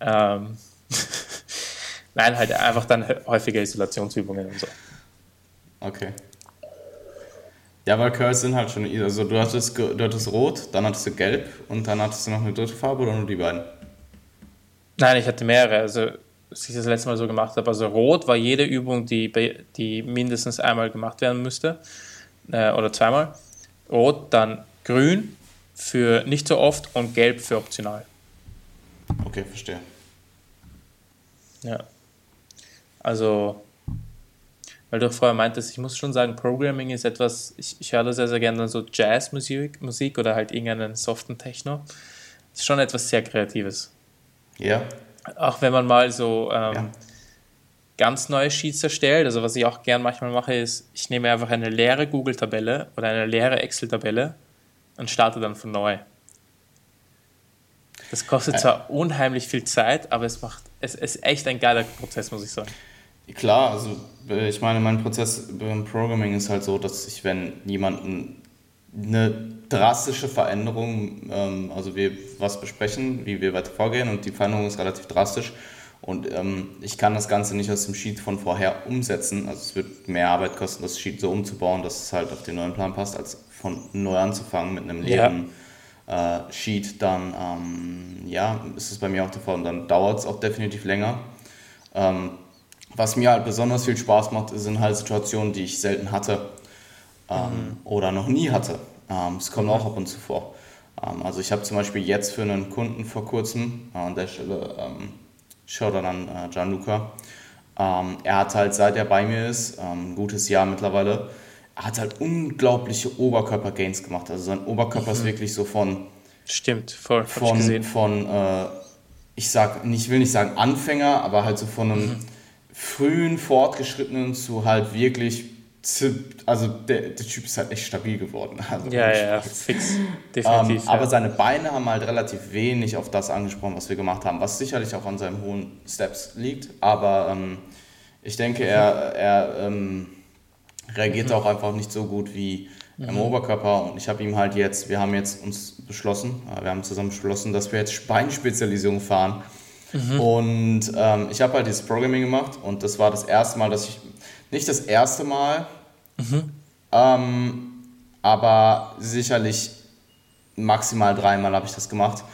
Ähm (laughs) Nein, halt einfach dann häufige Isolationsübungen und so. Okay. Ja, weil Curls sind halt schon, also du hattest, du hattest rot, dann hattest du gelb und dann hattest du noch eine dritte Farbe oder nur die beiden? Nein, ich hatte mehrere. Also was ich das letzte Mal so gemacht habe. Also rot war jede Übung, die, die mindestens einmal gemacht werden müsste äh, oder zweimal. Rot, dann grün für nicht so oft und gelb für optional. Okay, verstehe. Ja. Also, weil du vorher meintest, ich muss schon sagen, Programming ist etwas, ich, ich höre sehr, sehr gerne so Jazzmusik Musik oder halt irgendeinen soften Techno. Das ist schon etwas sehr Kreatives. Ja. Auch wenn man mal so ähm, ja. ganz neue Sheets erstellt, also was ich auch gern manchmal mache, ist, ich nehme einfach eine leere Google-Tabelle oder eine leere Excel-Tabelle und starte dann von neu. Das kostet zwar unheimlich viel Zeit, aber es macht, es ist echt ein geiler Prozess, muss ich sagen. Klar, also äh, ich meine, mein Prozess beim Programming ist halt so, dass ich, wenn jemanden eine drastische Veränderung, ähm, also wir was besprechen, wie wir weiter vorgehen und die Veränderung ist relativ drastisch und ähm, ich kann das Ganze nicht aus dem Sheet von vorher umsetzen. Also es wird mehr Arbeit kosten, das Sheet so umzubauen, dass es halt auf den neuen Plan passt, als von neu anzufangen mit einem leeren ja. äh, Sheet. Dann ähm, ja, ist es bei mir auch der Fall und dann dauert es auch definitiv länger. Was mir halt besonders viel Spaß macht, sind halt Situationen, die ich selten hatte ähm, mhm. oder noch nie hatte. Ähm, es kommt mhm. auch ab und zu vor. Ähm, also ich habe zum Beispiel jetzt für einen Kunden vor kurzem, äh, an der Stelle ähm, dann an äh, Gianluca, ähm, er hat halt, seit er bei mir ist, ein gutes Jahr mittlerweile, er hat halt unglaubliche Oberkörper-Gains gemacht. Also sein Oberkörper mhm. ist wirklich so von... Stimmt, voll, von, ich gesehen. Von, äh, ich sag, ich will nicht sagen Anfänger, aber halt so von einem mhm. Frühen Fortgeschrittenen zu halt wirklich also der, der, Typ ist halt echt stabil geworden. (laughs) Also ja, ja, fix, definitiv. Ähm, ja. Aber seine Beine haben halt relativ wenig auf das angesprochen, was wir gemacht haben, was sicherlich auch an seinen hohen Steps liegt. Aber ähm, ich denke, er, er ähm, reagiert mhm. auch einfach nicht so gut wie mhm. im Oberkörper. Und ich habe ihm halt jetzt, wir haben jetzt uns beschlossen, äh, wir haben zusammen beschlossen, dass wir jetzt Beinspezialisierung fahren. Mhm. Und ähm, ich habe halt dieses Programming gemacht und das war das erste Mal, dass ich nicht das erste Mal, mhm. ähm, aber sicherlich maximal dreimal habe ich das gemacht.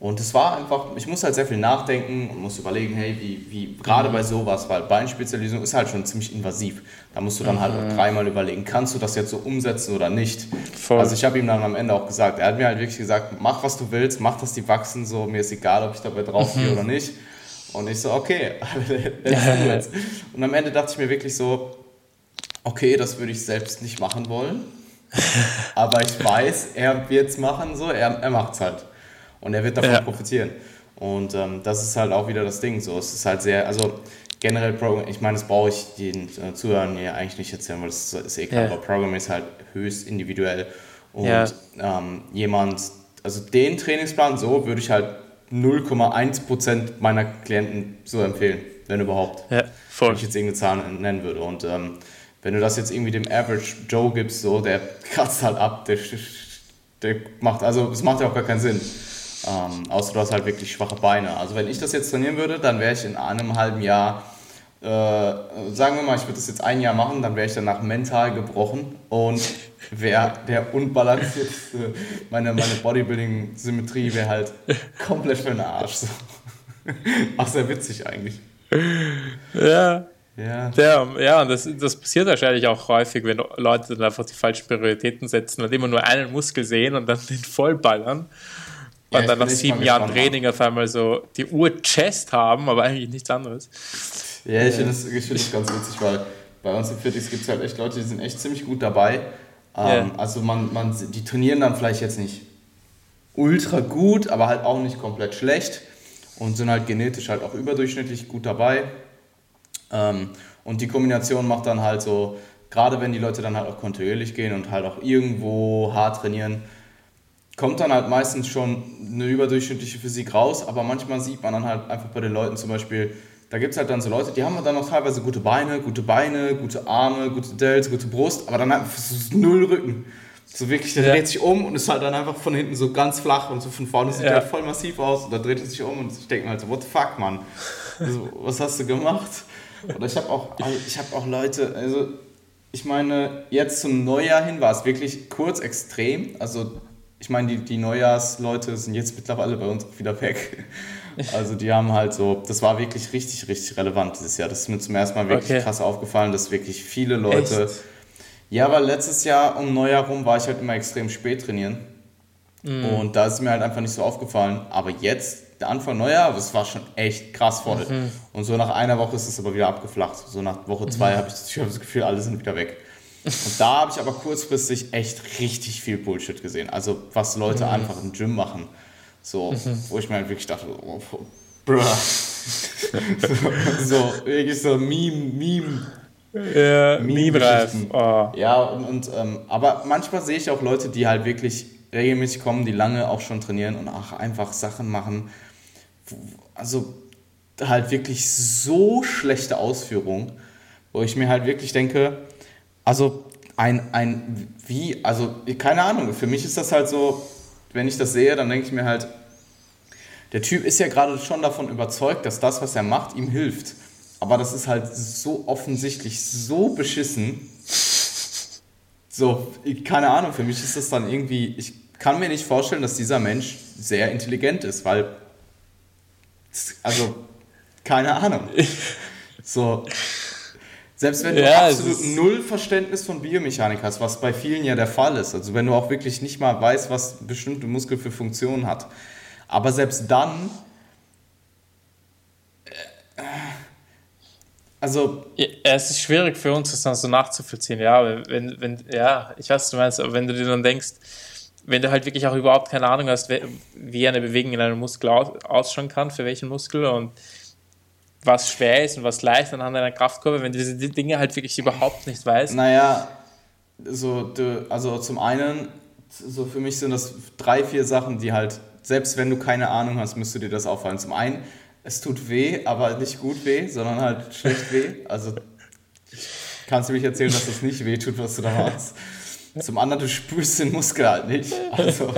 Und es war einfach, ich muss halt sehr viel nachdenken und muss überlegen, hey, wie, wie gerade mhm. bei sowas, weil Beinspezialisierung ist halt schon ziemlich invasiv. Da musst du dann halt mhm. halt dreimal überlegen, kannst du das jetzt so umsetzen oder nicht. Voll. Also ich habe ihm dann am Ende auch gesagt, er hat mir halt wirklich gesagt, mach was du willst, mach, dass die wachsen, so mir ist egal, ob ich dabei drauf gehe mhm. oder nicht. Und ich so, okay, (laughs) let's (laughs) Und am Ende dachte ich mir wirklich so, okay, das würde ich selbst nicht machen wollen. (laughs) Aber ich weiß, er wird es machen, so, er, er macht es halt. Und er wird davon ja. profitieren. Und ähm, das ist halt auch wieder das Ding. So, es ist halt sehr, also generell Programming, ich meine, das brauche ich den äh, Zuhörern ja eigentlich nicht erzählen, weil das ist eh klar, ja. aber Programming ist halt höchst individuell. Und ja. ähm, jemand, also den Trainingsplan so würde ich halt 0,1% meiner Klienten so empfehlen, wenn überhaupt. Ja, voll. Wenn ich jetzt irgendeine Zahl nennen würde. Und ähm, wenn du das jetzt irgendwie dem Average Joe gibst, so, der kratzt halt ab, der, der macht, also es macht ja auch gar keinen Sinn. Ähm, außer du hast halt wirklich schwache Beine. Also wenn ich das jetzt trainieren würde, dann wäre ich in einem halben Jahr, äh, sagen wir mal, ich würde das jetzt ein Jahr machen, dann wäre ich danach mental gebrochen und wäre der unbalancierteste, meine, meine Bodybuilding-Symmetrie wäre halt komplett für den Arsch. So. Auch sehr witzig eigentlich. Ja. Ja. ja, ja, und das, das passiert wahrscheinlich auch häufig, wenn Leute dann einfach die falschen Prioritäten setzen und immer nur einen Muskel sehen und dann den vollballern. Ja, dann nach sieben Jahren Training auf einmal so die Uhr Chest haben, aber eigentlich nichts anderes. Ja, ich finde das, find das ganz witzig, weil bei uns im Fitness gibt es halt echt Leute, die sind echt ziemlich gut dabei. Ähm, yeah. Also man, man, die trainieren dann vielleicht jetzt nicht ultra gut, aber halt auch nicht komplett schlecht und sind halt genetisch halt auch überdurchschnittlich gut dabei. Ähm, und die Kombination macht dann halt so, gerade wenn die Leute dann halt auch kontinuierlich gehen und halt auch irgendwo hart trainieren, kommt dann halt meistens schon eine überdurchschnittliche Physik raus, aber manchmal sieht man dann halt einfach bei den Leuten zum Beispiel, da gibt es halt dann so Leute, die haben dann noch teilweise gute Beine, gute Beine, gute Arme, gute Delts, gute Brust, aber dann einfach so null Rücken. So wirklich, der ja. dreht sich um und ist halt dann einfach von hinten so ganz flach und so von vorne sieht ja. halt voll massiv aus und dann dreht er sich um und ich denke mir halt so, what the fuck, Mann? Also, was hast du gemacht? Oder ich habe auch, ich habe auch Leute, also ich meine, jetzt zum Neujahr hin war es wirklich kurz extrem, also ich meine, die, die Neujahrsleute sind jetzt mittlerweile bei uns auch wieder weg. (laughs) Also die haben halt so, das war wirklich richtig, richtig relevant dieses Jahr. Das ist mir zum ersten Mal wirklich okay. krass aufgefallen, dass wirklich viele Leute. Echt? Ja, weil letztes Jahr um Neujahr rum war ich halt immer extrem spät trainieren. Mm. Und da ist es mir halt einfach nicht so aufgefallen. Aber jetzt, der Anfang Neujahr, das war schon echt krass voll. Mhm. Und so nach einer Woche ist es aber wieder abgeflacht. So nach Woche zwei mhm. habe ich das Gefühl, alle sind wieder weg. Und da habe ich aber kurzfristig echt richtig viel Bullshit gesehen. Also was Leute mhm. einfach im Gym machen. So, mhm. wo ich mir halt wirklich dachte, oh, bruh. so, so, wirklich so Meme, Meme. Ja, Meme-reif. Oh. Ja, und, und ähm, aber manchmal sehe ich auch Leute, die halt wirklich regelmäßig kommen, die lange auch schon trainieren und auch einfach Sachen machen. Also halt wirklich so schlechte Ausführungen, wo ich mir halt wirklich denke, also ein, ein wie, also keine Ahnung, für mich ist das halt so, wenn ich das sehe, dann denke ich mir halt, der Typ ist ja gerade schon davon überzeugt, dass das, was er macht, ihm hilft. Aber das ist halt so offensichtlich so beschissen. So, keine Ahnung, für mich ist das dann irgendwie, ich kann mir nicht vorstellen, dass dieser Mensch sehr intelligent ist, weil, also, keine Ahnung. So, selbst wenn du ja, absolut null Verständnis von Biomechanik hast, was bei vielen ja der Fall ist, also wenn du auch wirklich nicht mal weißt, was bestimmte Muskel für Funktionen hat, aber selbst dann, äh, also. Ja, es ist schwierig für uns, das dann so nachzuvollziehen, ja, wenn, wenn, ja, ich weiß, was du meinst, aber wenn du dir dann denkst, wenn du halt wirklich auch überhaupt keine Ahnung hast, wie eine Bewegung in einem Muskel ausschauen kann, für welchen Muskel und was schwer ist und was leicht anhand einer Kraftkurve, wenn du diese Dinge halt wirklich überhaupt nicht weißt. Naja, so, du, also zum einen, so für mich sind das drei, vier Sachen, die halt, selbst wenn du keine Ahnung hast, müsste dir das auffallen. Zum einen, es tut weh, aber nicht gut weh, sondern halt schlecht weh. Also kannst du mich erzählen, dass das nicht weh tut, was du da machst. Zum anderen, du spürst den Muskel halt nicht. Also,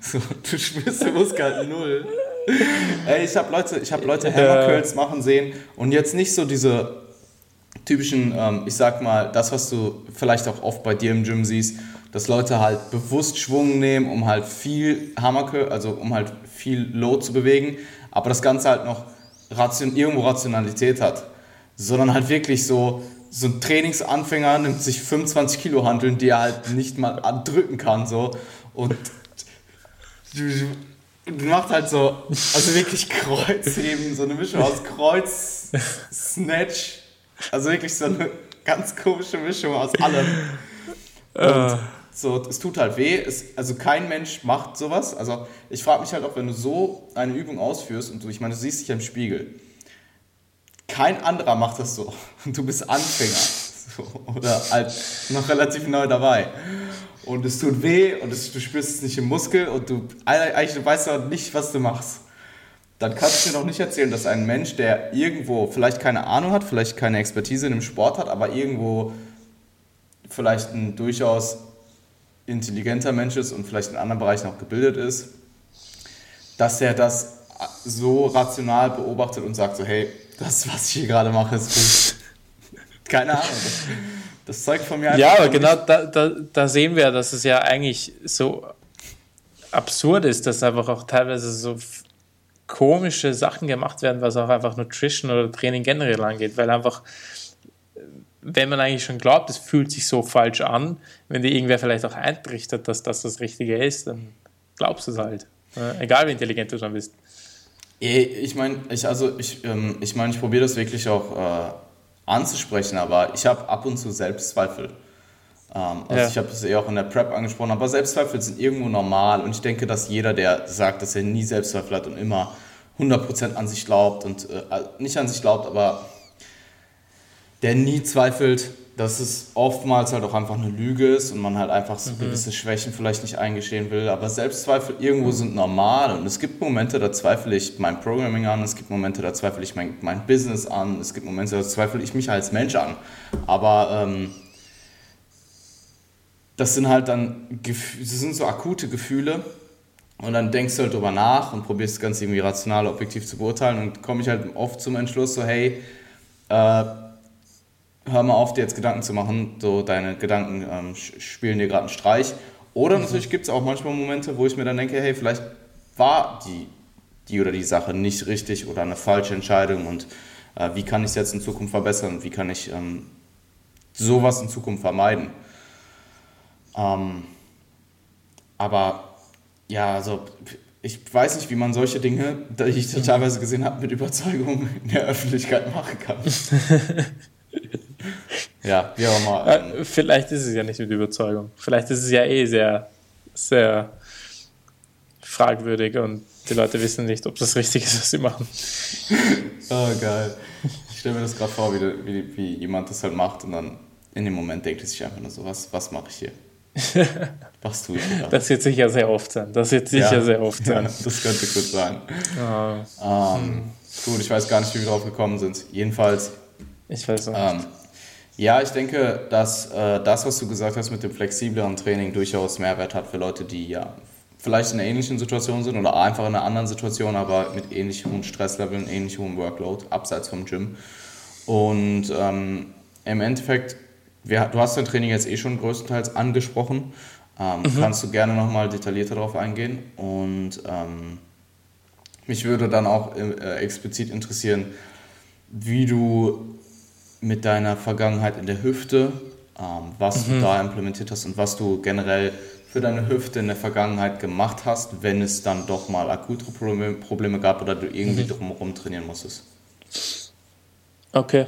so, du spürst den Muskel halt null. Ey, ich habe Leute, ich hab Leute Hammer Curls machen sehen und jetzt nicht so diese typischen, ähm, ich sag mal, das, was du vielleicht auch oft bei dir im Gym siehst, dass Leute halt bewusst Schwung nehmen, um halt viel Hammer Curl, also um halt viel Load zu bewegen, aber das Ganze halt noch ration, irgendwo Rationalität hat. Sondern halt wirklich so, so ein Trainingsanfänger nimmt sich 25 Kilo Handeln, die er halt nicht mal drücken kann, so. Und und (laughs) macht halt so, also wirklich Kreuzheben, so eine Mischung aus Kreuz, Snatch, also wirklich so eine ganz komische Mischung aus allem. Und ah. so, es tut halt weh, es, also kein Mensch macht sowas. Also ich frage mich halt auch, wenn du so eine Übung ausführst und du, ich meine, du siehst dich im Spiegel, kein anderer macht das so. Und du bist Anfänger. So, oder halt noch relativ neu dabei und es tut weh und es, du spürst es nicht im Muskel und du eigentlich weißt auch nicht, was du machst. Dann kannst du mir doch nicht erzählen, dass ein Mensch, der irgendwo vielleicht keine Ahnung hat, vielleicht keine Expertise in dem Sport hat, aber irgendwo vielleicht ein durchaus intelligenter Mensch ist und vielleicht in anderen Bereichen auch gebildet ist, dass er das so rational beobachtet und sagt so, hey, das, was ich hier gerade mache, ist gut. Keine Ahnung. Das zeigt von mir einfach. Ja, aber genau da, da, da sehen wir, dass es ja eigentlich so absurd ist, dass einfach auch teilweise so komische Sachen gemacht werden, was auch einfach Nutrition oder Training generell angeht, weil einfach, wenn man eigentlich schon glaubt, es fühlt sich so falsch an, wenn dir irgendwer vielleicht auch eintrichtert, dass das das Richtige ist, dann glaubst du es halt. egal wie intelligent du schon bist. Ich meine, ich, also ich, ähm, ich, mein, ich probiere das wirklich auch äh, anzusprechen, aber ich habe ab und zu Selbstzweifel. Ähm, also ja. ich habe es eher auch in der Prep angesprochen, aber Selbstzweifel sind irgendwo normal und ich denke, dass jeder, der sagt, dass er nie Selbstzweifel hat und immer 100% an sich glaubt und äh, nicht an sich glaubt, aber der nie zweifelt, dass es oftmals halt auch einfach eine Lüge ist und man halt einfach so mhm. gewisse Schwächen vielleicht nicht eingestehen will. Aber Selbstzweifel irgendwo sind normal und es gibt Momente, da zweifle ich mein Programming an, es gibt Momente, da zweifle ich mein, mein Business an, es gibt Momente, da zweifle ich mich als Mensch an. Aber ähm, das sind halt dann, das sind so akute Gefühle und dann denkst du halt drüber nach und probierst das Ganze irgendwie rational, objektiv zu beurteilen und komme ich halt oft zum Entschluss so, hey, äh, hör mal auf, dir jetzt Gedanken zu machen, so deine Gedanken ähm, spielen dir gerade einen Streich. Oder mhm. natürlich gibt es auch manchmal Momente, wo ich mir dann denke, hey, vielleicht war die, die oder die Sache nicht richtig oder eine falsche Entscheidung und äh, wie kann ich es jetzt in Zukunft verbessern? Wie kann ich ähm, sowas in Zukunft vermeiden? Ähm, aber ja, also ich weiß nicht, wie man solche Dinge, die ich teilweise gesehen habe, mit Überzeugung in der Öffentlichkeit machen kann. (laughs) ja, wie auch immer. Ähm, Vielleicht ist es ja nicht mit Überzeugung. Vielleicht ist es ja eh sehr, sehr fragwürdig und die Leute wissen nicht, ob das richtig ist, was sie machen. (laughs) Oh, geil. Ich stelle mir das gerade vor, wie, wie, wie jemand das halt macht und dann in dem Moment denkt er sich einfach nur so, was, was mache ich hier? (laughs) Was tue ich hier? Das wird sicher sehr oft sein. Das wird sicher ja, sehr oft sein. Ja, (laughs) das könnte gut sein. Oh. Ähm, gut, ich weiß gar nicht, wie wir drauf gekommen sind. Jedenfalls. Ich weiß auch ähm, ja, ich denke, dass äh, das, was du gesagt hast mit dem flexibleren Training, durchaus Mehrwert hat für Leute, die ja vielleicht in einer ähnlichen Situation sind oder einfach in einer anderen Situation, aber mit ähnlich hohen Stressleveln, ähnlich hohem Workload, abseits vom Gym. Und ähm, im Endeffekt, wir, du hast dein Training jetzt eh schon größtenteils angesprochen. Ähm, mhm. Kannst du gerne nochmal detaillierter darauf eingehen. Und ähm, mich würde dann auch äh, explizit interessieren, wie du mit deiner Vergangenheit in der Hüfte, ähm, was mhm. du da implementiert hast und was du generell für deine Hüfte in der Vergangenheit gemacht hast, wenn es dann doch mal akute Probleme, Probleme gab oder du irgendwie mhm. drumherum trainieren musstest. Okay.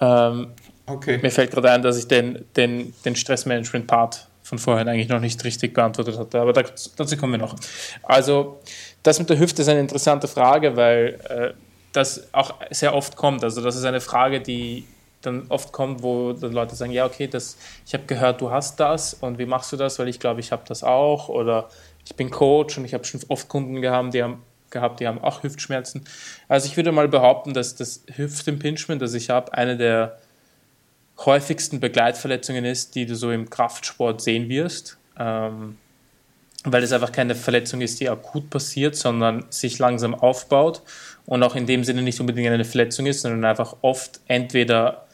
Ähm, okay. Mir fällt gerade ein, dass ich den, den, den Stressmanagement-Part von vorhin eigentlich noch nicht richtig beantwortet hatte, aber dazu kommen wir noch. Also, das mit der Hüfte ist eine interessante Frage, weil äh, das auch sehr oft kommt. Also das ist eine Frage, die dann oft kommt, wo dann Leute sagen, ja, okay, das, ich habe gehört, du hast das und wie machst du das? Weil ich glaube, ich habe das auch oder ich bin Coach und ich habe schon oft Kunden gehabt, die haben gehabt, die haben auch Hüftschmerzen. Also ich würde mal behaupten, dass das Hüftimpingement, das ich habe, eine der häufigsten Begleitverletzungen ist, die du so im Kraftsport sehen wirst. Ähm, weil es einfach keine Verletzung ist, die akut passiert, sondern sich langsam aufbaut und auch in dem Sinne nicht unbedingt eine Verletzung ist, sondern einfach oft entweder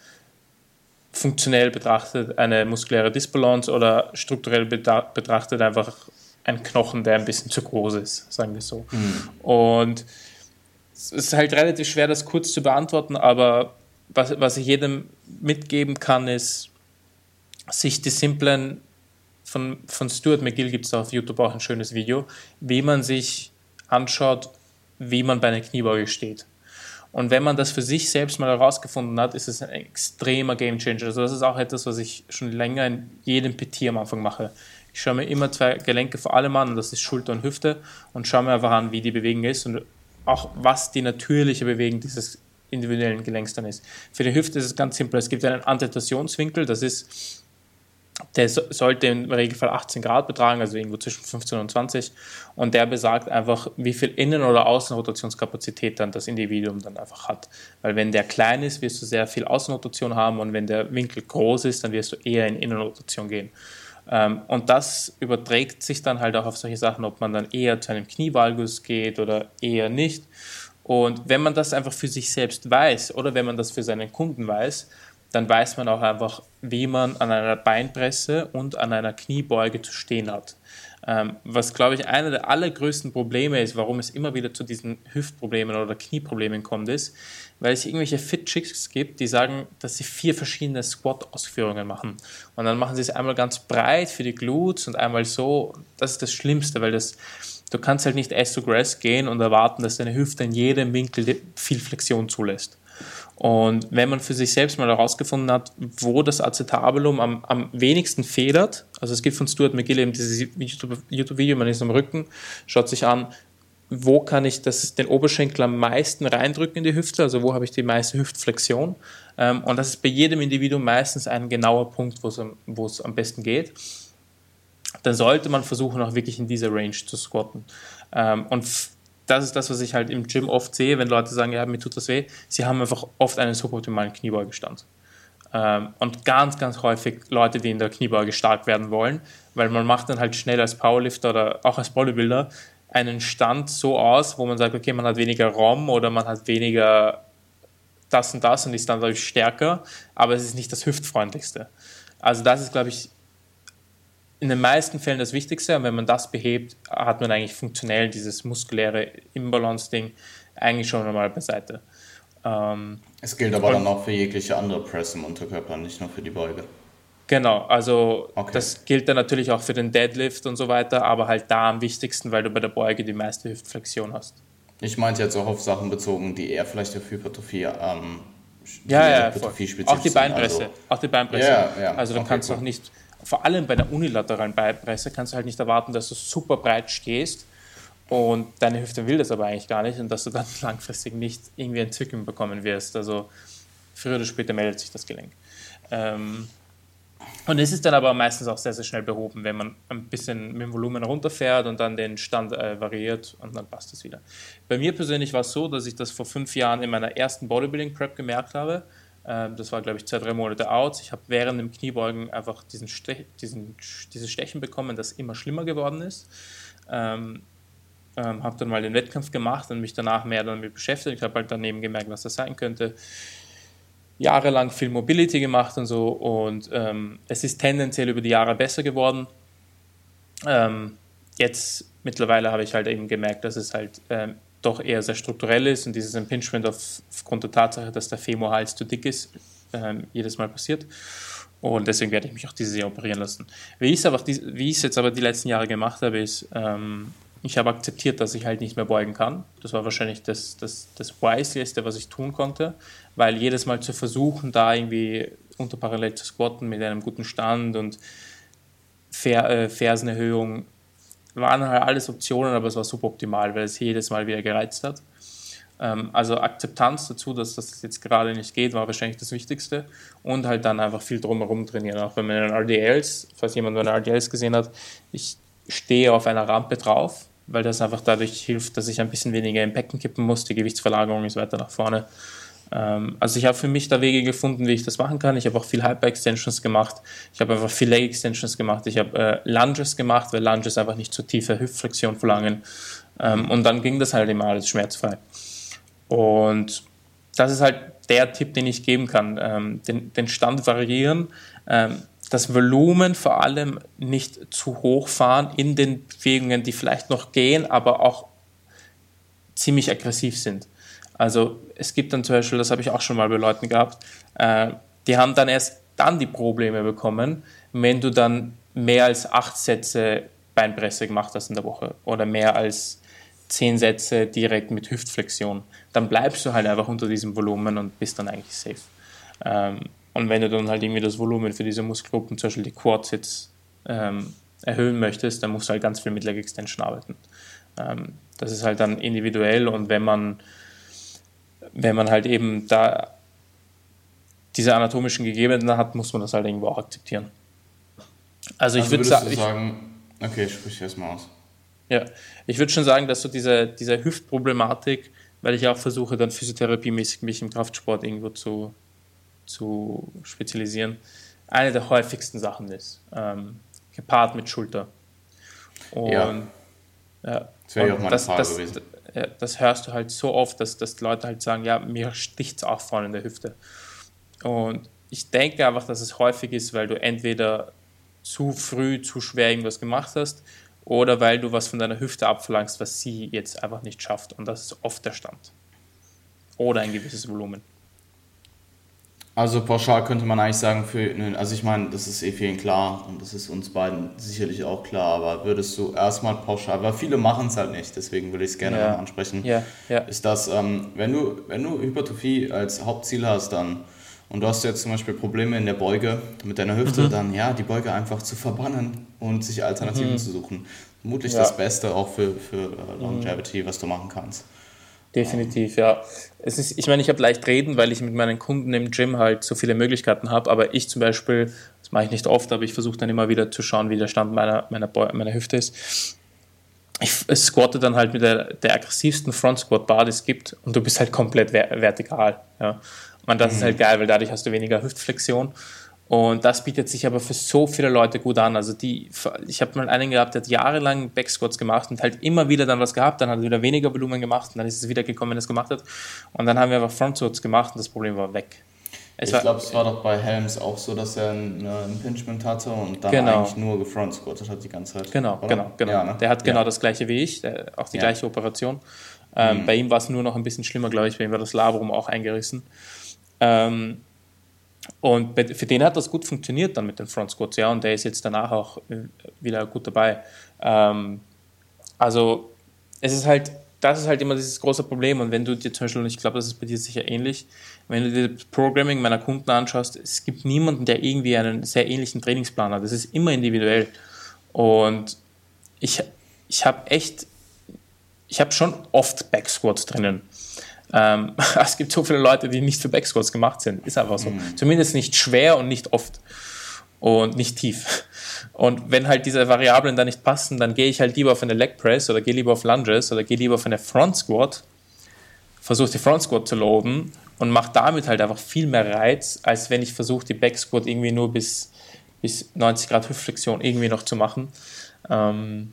funktionell betrachtet eine muskuläre Disbalance oder strukturell betrachtet einfach ein Knochen, der ein bisschen zu groß ist, sagen wir so. Mhm. Und es ist halt relativ schwer, das kurz zu beantworten, aber was, was ich jedem mitgeben kann, ist, sich die simplen von, von Stuart McGill gibt es auf YouTube auch ein schönes Video, wie man sich anschaut, wie man bei einer Kniebeuge steht. Und wenn man das für sich selbst mal herausgefunden hat, ist es ein extremer Gamechanger. Also das ist auch etwas, was ich schon länger in jedem PT am Anfang mache. Ich schaue mir immer zwei Gelenke vor allem an, und das ist Schulter und Hüfte, und schaue mir einfach an, wie die Bewegung ist und auch was die natürliche Bewegung dieses individuellen Gelenks dann ist. Für die Hüfte ist es ganz simpel. Es gibt einen Antretationswinkel, das ist der sollte im Regelfall 18 Grad betragen, also irgendwo zwischen 15 und 20. Und der besagt einfach, wie viel Innen- oder Außenrotationskapazität dann das Individuum dann einfach hat. Weil wenn der klein ist, wirst du sehr viel Außenrotation haben und wenn der Winkel groß ist, dann wirst du eher in Innenrotation gehen. Ähm, und das überträgt sich dann halt auch auf solche Sachen, ob man dann eher zu einem Knievalgus geht oder eher nicht. Und wenn man das einfach für sich selbst weiß oder wenn man das für seinen Kunden weiß, dann weiß man auch einfach, wie man an einer Beinpresse und an einer Kniebeuge zu stehen hat. Ähm, was, glaube ich, einer der allergrößten Probleme ist, warum es immer wieder zu diesen Hüftproblemen oder Knieproblemen kommt, ist, weil es irgendwelche Fit-Chicks gibt, die sagen, dass sie vier verschiedene Squat-Ausführungen machen. Und dann machen sie es einmal ganz breit für die Glutes und einmal so. Das ist das Schlimmste, weil das du kannst halt nicht as to grass gehen und erwarten, dass deine Hüfte in jedem Winkel viel Flexion zulässt. Und wenn man für sich selbst mal herausgefunden hat, wo das Acetabulum am, am wenigsten federt, also es gibt von Stuart McGill eben dieses YouTube-Video, man ist am Rücken, schaut sich an, wo kann ich das, den Oberschenkel am meisten reindrücken in die Hüfte, also wo habe ich die meiste Hüftflexion. Ähm, und das ist bei jedem Individuum meistens ein genauer Punkt, wo es am besten geht. Dann sollte man versuchen, auch wirklich in dieser Range zu squatten. Ähm, und das ist das, was ich halt im Gym oft sehe, wenn Leute sagen, ja, mir tut das weh. Sie haben einfach oft einen suboptimalen Kniebeugestand. Ähm, und ganz, ganz häufig Leute, die in der Kniebeuge stark werden wollen, weil man macht dann halt schnell als Powerlifter oder auch als Bodybuilder einen Stand so aus, wo man sagt, okay, man hat weniger ROM oder man hat weniger das und das und ist dann dadurch stärker, aber es ist nicht das hüftfreundlichste. Also das ist, glaube ich, in den meisten Fällen das Wichtigste. Und wenn man das behebt, hat man eigentlich funktionell dieses muskuläre Imbalance-Ding eigentlich schon einmal beiseite. Ähm, es gilt aber dann auch für jegliche andere Press im Unterkörper, nicht nur für die Beuge. Genau, also okay. das gilt dann natürlich auch für den Deadlift und so weiter, aber halt da am wichtigsten, weil du bei der Beuge die meiste Hüftflexion hast. Ich meinte jetzt auch auf Sachen bezogen, die eher vielleicht auf Hypertrophie, ähm, ja, ja, Hypertrophie auch die Beinpresse, also, auch die Beinpresse. Ja, ja, also du okay, kannst cool. auch nicht, vor allem bei der unilateralen Beinpresse kannst du halt nicht erwarten, dass du super breit stehst und deine Hüfte will das aber eigentlich gar nicht und dass du dann (laughs) langfristig nicht irgendwie Entzücken bekommen wirst. Also früher oder später meldet sich das Gelenk. Ähm, und es ist dann aber meistens auch sehr, sehr schnell behoben, wenn man ein bisschen mit dem Volumen runterfährt und dann den Stand äh, variiert und dann passt es wieder. Bei mir persönlich war es so, dass ich das vor fünf Jahren in meiner ersten Bodybuilding-Prep gemerkt habe. Ähm, das war, glaube ich, zwei, drei Monate out. Ich habe während dem Kniebeugen einfach diesen Stech, diesen, dieses Stechen bekommen, das immer schlimmer geworden ist. Ähm, ähm, habe dann mal den Wettkampf gemacht und mich danach mehr damit beschäftigt. Ich habe halt daneben gemerkt, was das sein könnte jahrelang viel Mobility gemacht und so und ähm, es ist tendenziell über die Jahre besser geworden. Ähm, jetzt mittlerweile habe ich halt eben gemerkt, dass es halt ähm, doch eher sehr strukturell ist und dieses Impingement auf, aufgrund der Tatsache, dass der Femorhals zu dick ist, ähm, jedes Mal passiert. Und deswegen werde ich mich auch dieses Jahr operieren lassen. Wie ich es jetzt aber die letzten Jahre gemacht habe, ist, ähm, ich habe akzeptiert, dass ich halt nicht mehr beugen kann. Das war wahrscheinlich das, das, das Wiseste, was ich tun konnte, weil jedes Mal zu versuchen, da irgendwie unterparallel zu squatten mit einem guten Stand und Fer äh, Fersenerhöhung, waren halt alles Optionen, aber es war suboptimal, weil es jedes Mal wieder gereizt hat. Ähm, also Akzeptanz dazu, dass das jetzt gerade nicht geht, war wahrscheinlich das Wichtigste und halt dann einfach viel drumherum trainieren, auch wenn man in RDLs, falls jemand meine RDLs gesehen hat, ich stehe auf einer Rampe drauf, weil das einfach dadurch hilft, dass ich ein bisschen weniger im Becken kippen muss. Die Gewichtsverlagerung ist weiter nach vorne. Ähm, also ich habe für mich da Wege gefunden, wie ich das machen kann. Ich habe auch viel Hyper-Extensions gemacht. Ich habe einfach viel Leg-Extensions gemacht. Ich habe äh, Lunges gemacht, weil Lunges einfach nicht zu tiefe Hüftflexion verlangen. Ähm, und dann ging das halt immer alles schmerzfrei. Und das ist halt der Tipp, den ich geben kann. Ähm, den, den Stand variieren. Ähm, das Volumen vor allem nicht zu hoch fahren in den Bewegungen, die vielleicht noch gehen, aber auch ziemlich aggressiv sind. Also es gibt dann zum Beispiel, das habe ich auch schon mal bei Leuten gehabt, äh, die haben dann erst dann die Probleme bekommen, wenn du dann mehr als acht Sätze Beinpresse gemacht hast in der Woche oder mehr als zehn Sätze direkt mit Hüftflexion. Dann bleibst du halt einfach unter diesem Volumen und bist dann eigentlich safe. Ähm, und wenn du dann halt irgendwie das Volumen für diese Muskelgruppen, zum Beispiel die Quads jetzt ähm, erhöhen möchtest, dann musst du halt ganz viel mit Leg Extension arbeiten. Ähm, das ist halt dann individuell und wenn man, wenn man halt eben da diese anatomischen Gegebenheiten hat, muss man das halt irgendwo auch akzeptieren. Also, ich also würde sa sagen, okay, sprich erstmal aus. Ja, ich würde schon sagen, dass so diese, diese Hüftproblematik, weil ich auch versuche, dann physiotherapiemäßig mich im Kraftsport irgendwo zu, zu spezialisieren, eine der häufigsten Sachen ist, ähm, gepaart mit Schulter. Und ja, ja das wäre ja auch meine das, Frage das, gewesen. Das, das hörst du halt so oft, dass, dass Leute halt sagen, ja, mir sticht es auch vorne in der Hüfte. Und ich denke einfach, dass es häufig ist, weil du entweder zu früh, zu schwer irgendwas gemacht hast oder weil du was von deiner Hüfte abverlangst, was sie jetzt einfach nicht schafft. Und das ist oft der Stand. Oder ein gewisses Volumen. Also pauschal könnte man eigentlich sagen, für, also ich meine, das ist eh vielen klar und das ist uns beiden sicherlich auch klar, aber würdest du erstmal pauschal, weil viele machen es halt nicht, deswegen würde ich es gerne ja. ansprechen, ja. Ja. ist das, ähm, wenn, du, wenn du Hypertrophie als Hauptziel hast, dann und du hast jetzt zum Beispiel Probleme in der Beuge mit deiner Hüfte, mhm. dann ja, die Beuge einfach zu verbannen und sich Alternativen mhm. zu suchen. Vermutlich das Beste auch für, für äh, Longevity, mhm. was du machen kannst. Definitiv, ja. Es ist, ich meine, ich habe leicht reden, weil ich mit meinen Kunden im Gym halt so viele Möglichkeiten habe, aber ich zum Beispiel, das mache ich nicht oft, aber ich versuche dann immer wieder zu schauen, wie der Stand meiner, meiner, meiner Hüfte ist. Ich squatte dann halt mit der, der aggressivsten Front Squat Bar, die es gibt und du bist halt komplett vertikal. Ja. Und das mhm. ist halt geil, weil dadurch hast du weniger Hüftflexion und das bietet sich aber für so viele Leute gut an. Also die, ich habe mal einen gehabt, der hat jahrelang Backsquats gemacht und halt immer wieder dann was gehabt, dann hat er wieder weniger Volumen gemacht und dann ist es wieder gekommen, wenn er es gemacht hat. Und dann haben wir einfach Frontsquats gemacht und das Problem war weg. Es ich glaube, es war doch bei Helms auch so, dass er ein Impingement hatte und dann genau. eigentlich nur gefrontsquattet hat die ganze Zeit. Genau, oder? genau, genau. Ja, ne? Der hat genau ja. das gleiche wie ich, der, auch die ja. gleiche Operation. Ähm, mhm. Bei ihm war es nur noch ein bisschen schlimmer, glaube ich. Bei ihm war das Labrum auch eingerissen. Ähm, und für den hat das gut funktioniert dann mit den Front Squats, ja, und der ist jetzt danach auch äh, wieder gut dabei. Ähm, also es ist halt, das ist halt immer dieses große Problem. Und wenn du dir zum Beispiel, und ich glaube, das ist bei dir sicher ähnlich, wenn du dir das Programming meiner Kunden anschaust, es gibt niemanden, der irgendwie einen sehr ähnlichen Trainingsplan hat. Das ist immer individuell. Und ich, ich habe echt, ich habe schon oft Backsquats drinnen. Ähm, (laughs) es gibt so viele Leute, die nicht für Backsquats gemacht sind. Ist einfach so. Mhm. Zumindest nicht schwer und nicht oft. Und nicht tief. Und wenn halt diese Variablen da nicht passen, dann gehe ich halt lieber auf eine Leg Press oder gehe lieber auf Lunges oder gehe lieber auf eine Front Squat, versuche die Front Squat zu loaden und mache damit halt einfach viel mehr Reiz, als wenn ich versuche, die Back Squat irgendwie nur bis, bis 90 Grad Hüftflexion irgendwie noch zu machen. Ähm,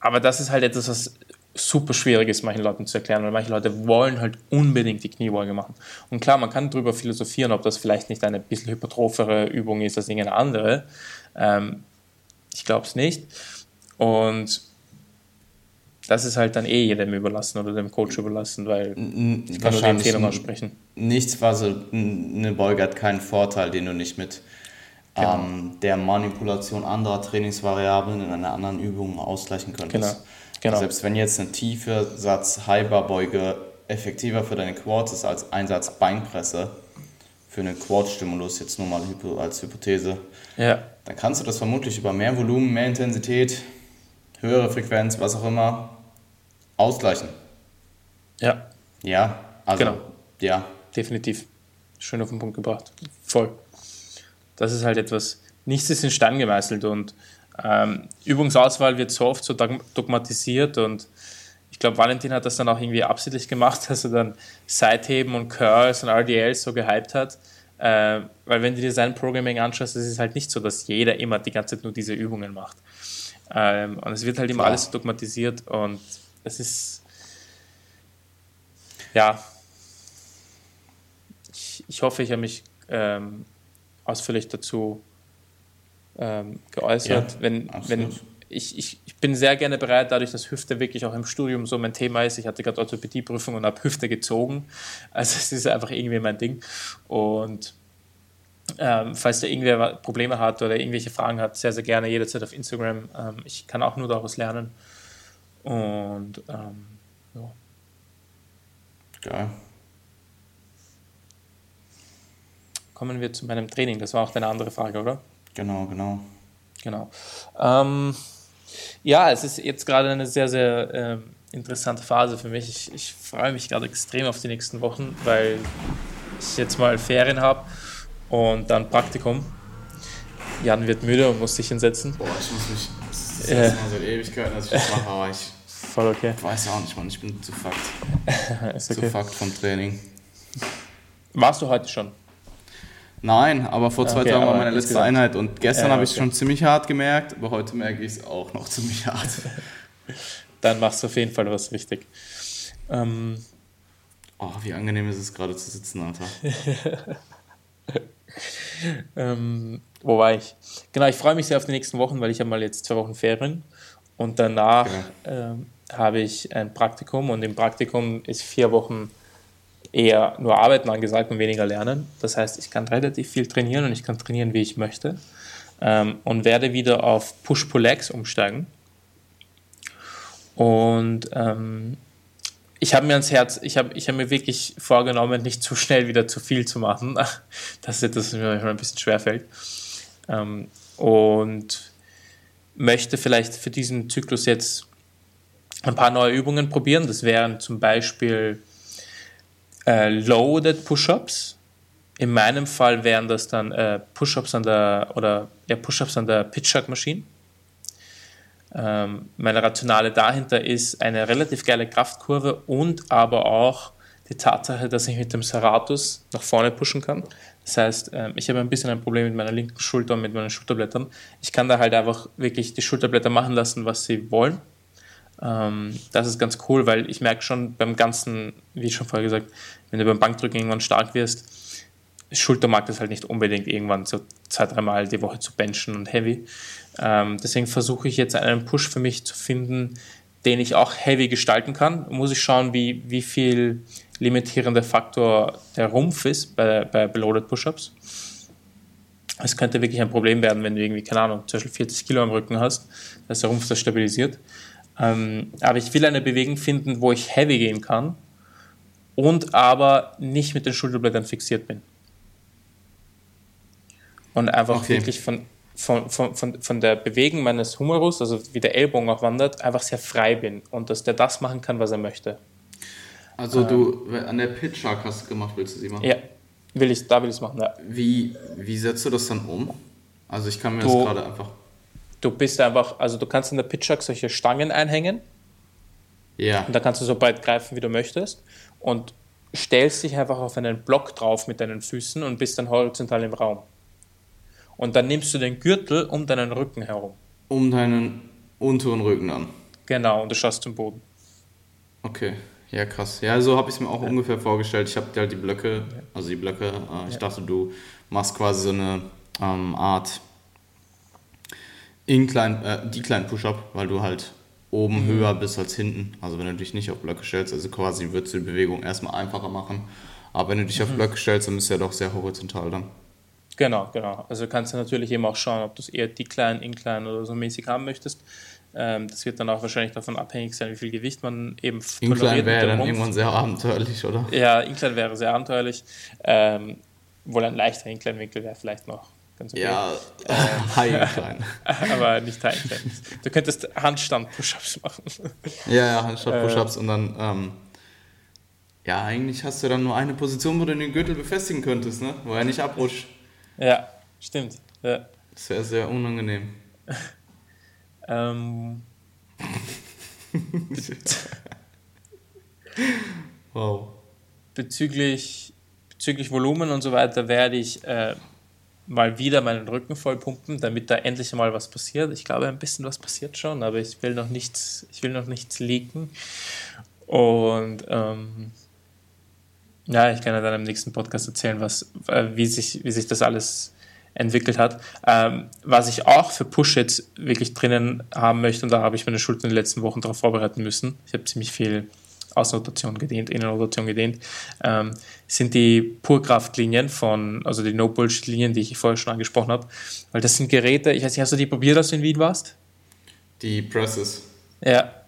aber das ist halt etwas, was super schwierig ist, manchen Leuten zu erklären, weil manche Leute wollen halt unbedingt die Kniebeuge machen. Und klar, man kann darüber philosophieren, ob das vielleicht nicht eine bisschen hypertrophere Übung ist als irgendeine andere. Ähm, ich glaube es nicht. Und das ist halt dann eh jedem überlassen oder dem Coach überlassen, weil ich kann nur die Empfehlung aussprechen. Nichts, also eine Beuge hat keinen Vorteil, den du nicht mit genau. ähm, der Manipulation anderer Trainingsvariablen in einer anderen Übung ausgleichen könntest. Genau. Genau. Selbst wenn jetzt ein tiefer Satz Hyperbeuge effektiver für deine Quads ist als ein Satz Beinpresse, für einen Quad-Stimulus, jetzt nur mal als Hypothese, ja. dann kannst du das vermutlich über mehr Volumen, mehr Intensität, höhere Frequenz, was auch immer, ausgleichen. Ja. Ja, also, genau. ja. Definitiv. Schön auf den Punkt gebracht. Voll. Das ist halt etwas, nichts ist in Stein gemeißelt und ähm, Übungsauswahl wird so oft so dogmatisiert und ich glaube, Valentin hat das dann auch irgendwie absichtlich gemacht, (laughs) dass er dann Seitheben und Curls und RDLs so gehypt hat. Äh, weil wenn du dir sein Programming anschaust, ist es halt nicht so, dass jeder immer die ganze Zeit nur diese Übungen macht. Ähm, und es wird halt immer Klar. alles dogmatisiert und es ist ja ich, ich hoffe, ich habe mich ähm, ausführlich dazu ähm, geäußert. Ja, wenn, wenn ich, ich, ich bin sehr gerne bereit, dadurch, dass Hüfte wirklich auch im Studium so mein Thema ist. Ich hatte gerade Orthopädieprüfung und habe Hüfte gezogen. Also es ist einfach irgendwie mein Ding. Und ähm, falls da irgendwer Probleme hat oder irgendwelche Fragen hat, sehr, sehr gerne jederzeit auf Instagram. Ähm, ich kann auch nur daraus lernen. Und ähm, ja. Geil. Kommen wir zu meinem Training. Das war auch deine andere Frage, oder? Genau, genau. Genau. Ähm, ja, es ist jetzt gerade eine sehr, sehr ähm, interessante Phase für mich. Ich, ich freue mich gerade extrem auf die nächsten Wochen, weil ich jetzt mal Ferien habe und dann Praktikum. Jan wird müde und muss sich hinsetzen. Boah, ich muss mich. Das ist das erste Mal seit Ewigkeiten, dass ich das mache, aber ich. Voll okay. weiß auch nicht, Mann. Ich bin zu fucked. (laughs) ist okay. Zu fucked vom Training. Warst du heute schon? Nein, aber vor zwei okay, Tagen war meine letzte Einheit und gestern ja, habe ich es schon ziemlich hart gemerkt, aber heute merke ich es auch noch (laughs) ziemlich hart. Dann machst du auf jeden Fall was richtig. Ähm, oh, wie angenehm ist es gerade zu sitzen, Alter. (laughs) ähm, wo war ich? Genau, ich freue mich sehr auf die nächsten Wochen, weil ich habe mal jetzt zwei Wochen Ferien und danach genau. ähm, habe ich ein Praktikum und im Praktikum ist vier Wochen eher nur Arbeiten angesagt und weniger Lernen. Das heißt, ich kann relativ viel trainieren und ich kann trainieren, wie ich möchte. Ähm, und werde wieder auf Push-Pull-Legs umsteigen. Und ähm, ich habe mir ans Herz, ich habe ich hab mir wirklich vorgenommen, nicht zu schnell wieder zu viel zu machen, (laughs) dass das mir manchmal ein bisschen schwerfällt. Ähm, und möchte vielleicht für diesen Zyklus jetzt ein paar neue Übungen probieren. Das wären zum Beispiel äh, Loaded Push-Ups. In meinem Fall wären das dann äh, Push-Ups an der oder ja, Push-Ups an der Pitch-Maschine. Ähm, meine Rationale dahinter ist eine relativ geile Kraftkurve und aber auch die Tatsache, dass ich mit dem Serratus nach vorne pushen kann. Das heißt, ähm, ich habe ein bisschen ein Problem mit meiner linken Schulter und mit meinen Schulterblättern. Ich kann da halt einfach wirklich die Schulterblätter machen lassen, was sie wollen. Ähm, das ist ganz cool, weil ich merke schon beim ganzen, wie schon vorher gesagt, wenn du beim Bankdrücken irgendwann stark wirst, Schulter mag das halt nicht unbedingt irgendwann so zwei, dreimal die Woche zu benchen und heavy. Ähm, deswegen versuche ich jetzt einen Push für mich zu finden, den ich auch heavy gestalten kann. Muss ich schauen, wie, wie viel limitierender Faktor der Rumpf ist bei, bei Beloaded Push-Ups. Es könnte wirklich ein Problem werden, wenn du irgendwie, keine Ahnung, zum Beispiel 40 Kilo am Rücken hast, dass der Rumpf das stabilisiert. Ähm, aber ich will eine Bewegung finden, wo ich heavy gehen kann und aber nicht mit den Schulterblättern fixiert bin. Und einfach okay. wirklich von, von, von, von, von der Bewegung meines Humerus, also wie der Ellbogen auch wandert, einfach sehr frei bin und dass der das machen kann, was er möchte. Also ähm, du an der Pitchshark hast du gemacht, willst du sie machen? Ja, will ich, da will ich es machen, ja. Wie, wie setzt du das dann um? Also ich kann mir du, das gerade einfach... Du bist einfach, also du kannst in der Pitchshark solche Stangen einhängen. Ja. Und da kannst du so breit greifen, wie du möchtest. Und stellst dich einfach auf einen Block drauf mit deinen Füßen und bist dann horizontal im Raum. Und dann nimmst du den Gürtel um deinen Rücken herum. Um deinen unteren Rücken an. Genau, und du schaust zum Boden. Okay, ja krass. Ja, so habe ich es mir auch ja. ungefähr vorgestellt. Ich habe halt die Blöcke, also die Blöcke, äh, ich ja. dachte, du machst quasi so eine ähm, Art Incline, äh, Decline Push-Up, weil du halt oben mhm. höher bist als hinten. Also wenn du dich nicht auf Blöcke stellst, also quasi würdest du die Bewegung erstmal einfacher machen. Aber wenn du dich mhm. auf Blöcke stellst, dann bist du ja doch sehr horizontal dann. Genau, genau. Also kannst du natürlich eben auch schauen, ob du es eher Decline, Incline oder so mäßig haben möchtest. Ähm, das wird dann auch wahrscheinlich davon abhängig sein, wie viel Gewicht man eben Incline wäre dann Rumpf. irgendwann sehr abenteuerlich, oder? Ja, Incline wäre sehr abenteuerlich. Ähm, wohl ein leichter Incline-Winkel wäre vielleicht noch okay. Ja, äh, High Incline. (laughs) aber nicht High Incline. Du könntest Handstand-Push-Ups machen. Ja, ja, Handstand-Push-Ups äh, und dann... Ähm, ja, eigentlich hast du dann nur eine Position, wo du den Gürtel befestigen könntest, ne? wo er nicht abrutscht. Ja, stimmt. Ja. Das wäre sehr unangenehm. (laughs) ähm. (laughs) wow. Bezüglich, bezüglich Volumen und so weiter werde ich äh, mal wieder meinen Rücken voll pumpen, damit da endlich mal was passiert. Ich glaube, ein bisschen was passiert schon, aber ich will noch nichts, ich will noch nichts leaken. Und ähm, ja, ich kann ja dann im nächsten Podcast erzählen, was, äh, wie, sich, wie sich das alles entwickelt hat. Ähm, was ich auch für Push jetzt wirklich drinnen haben möchte, und da habe ich meine Schulter in den letzten Wochen darauf vorbereiten müssen, ich habe ziemlich viel Außenrotation gedehnt, Innenrotation gedehnt, ähm, sind die Purkraftlinien von, also die No-Bullshit-Linien, die ich vorher schon angesprochen habe. Weil das sind Geräte, ich weiß nicht, hast du die probiert, als du in Wien warst? Die Presses. Ja,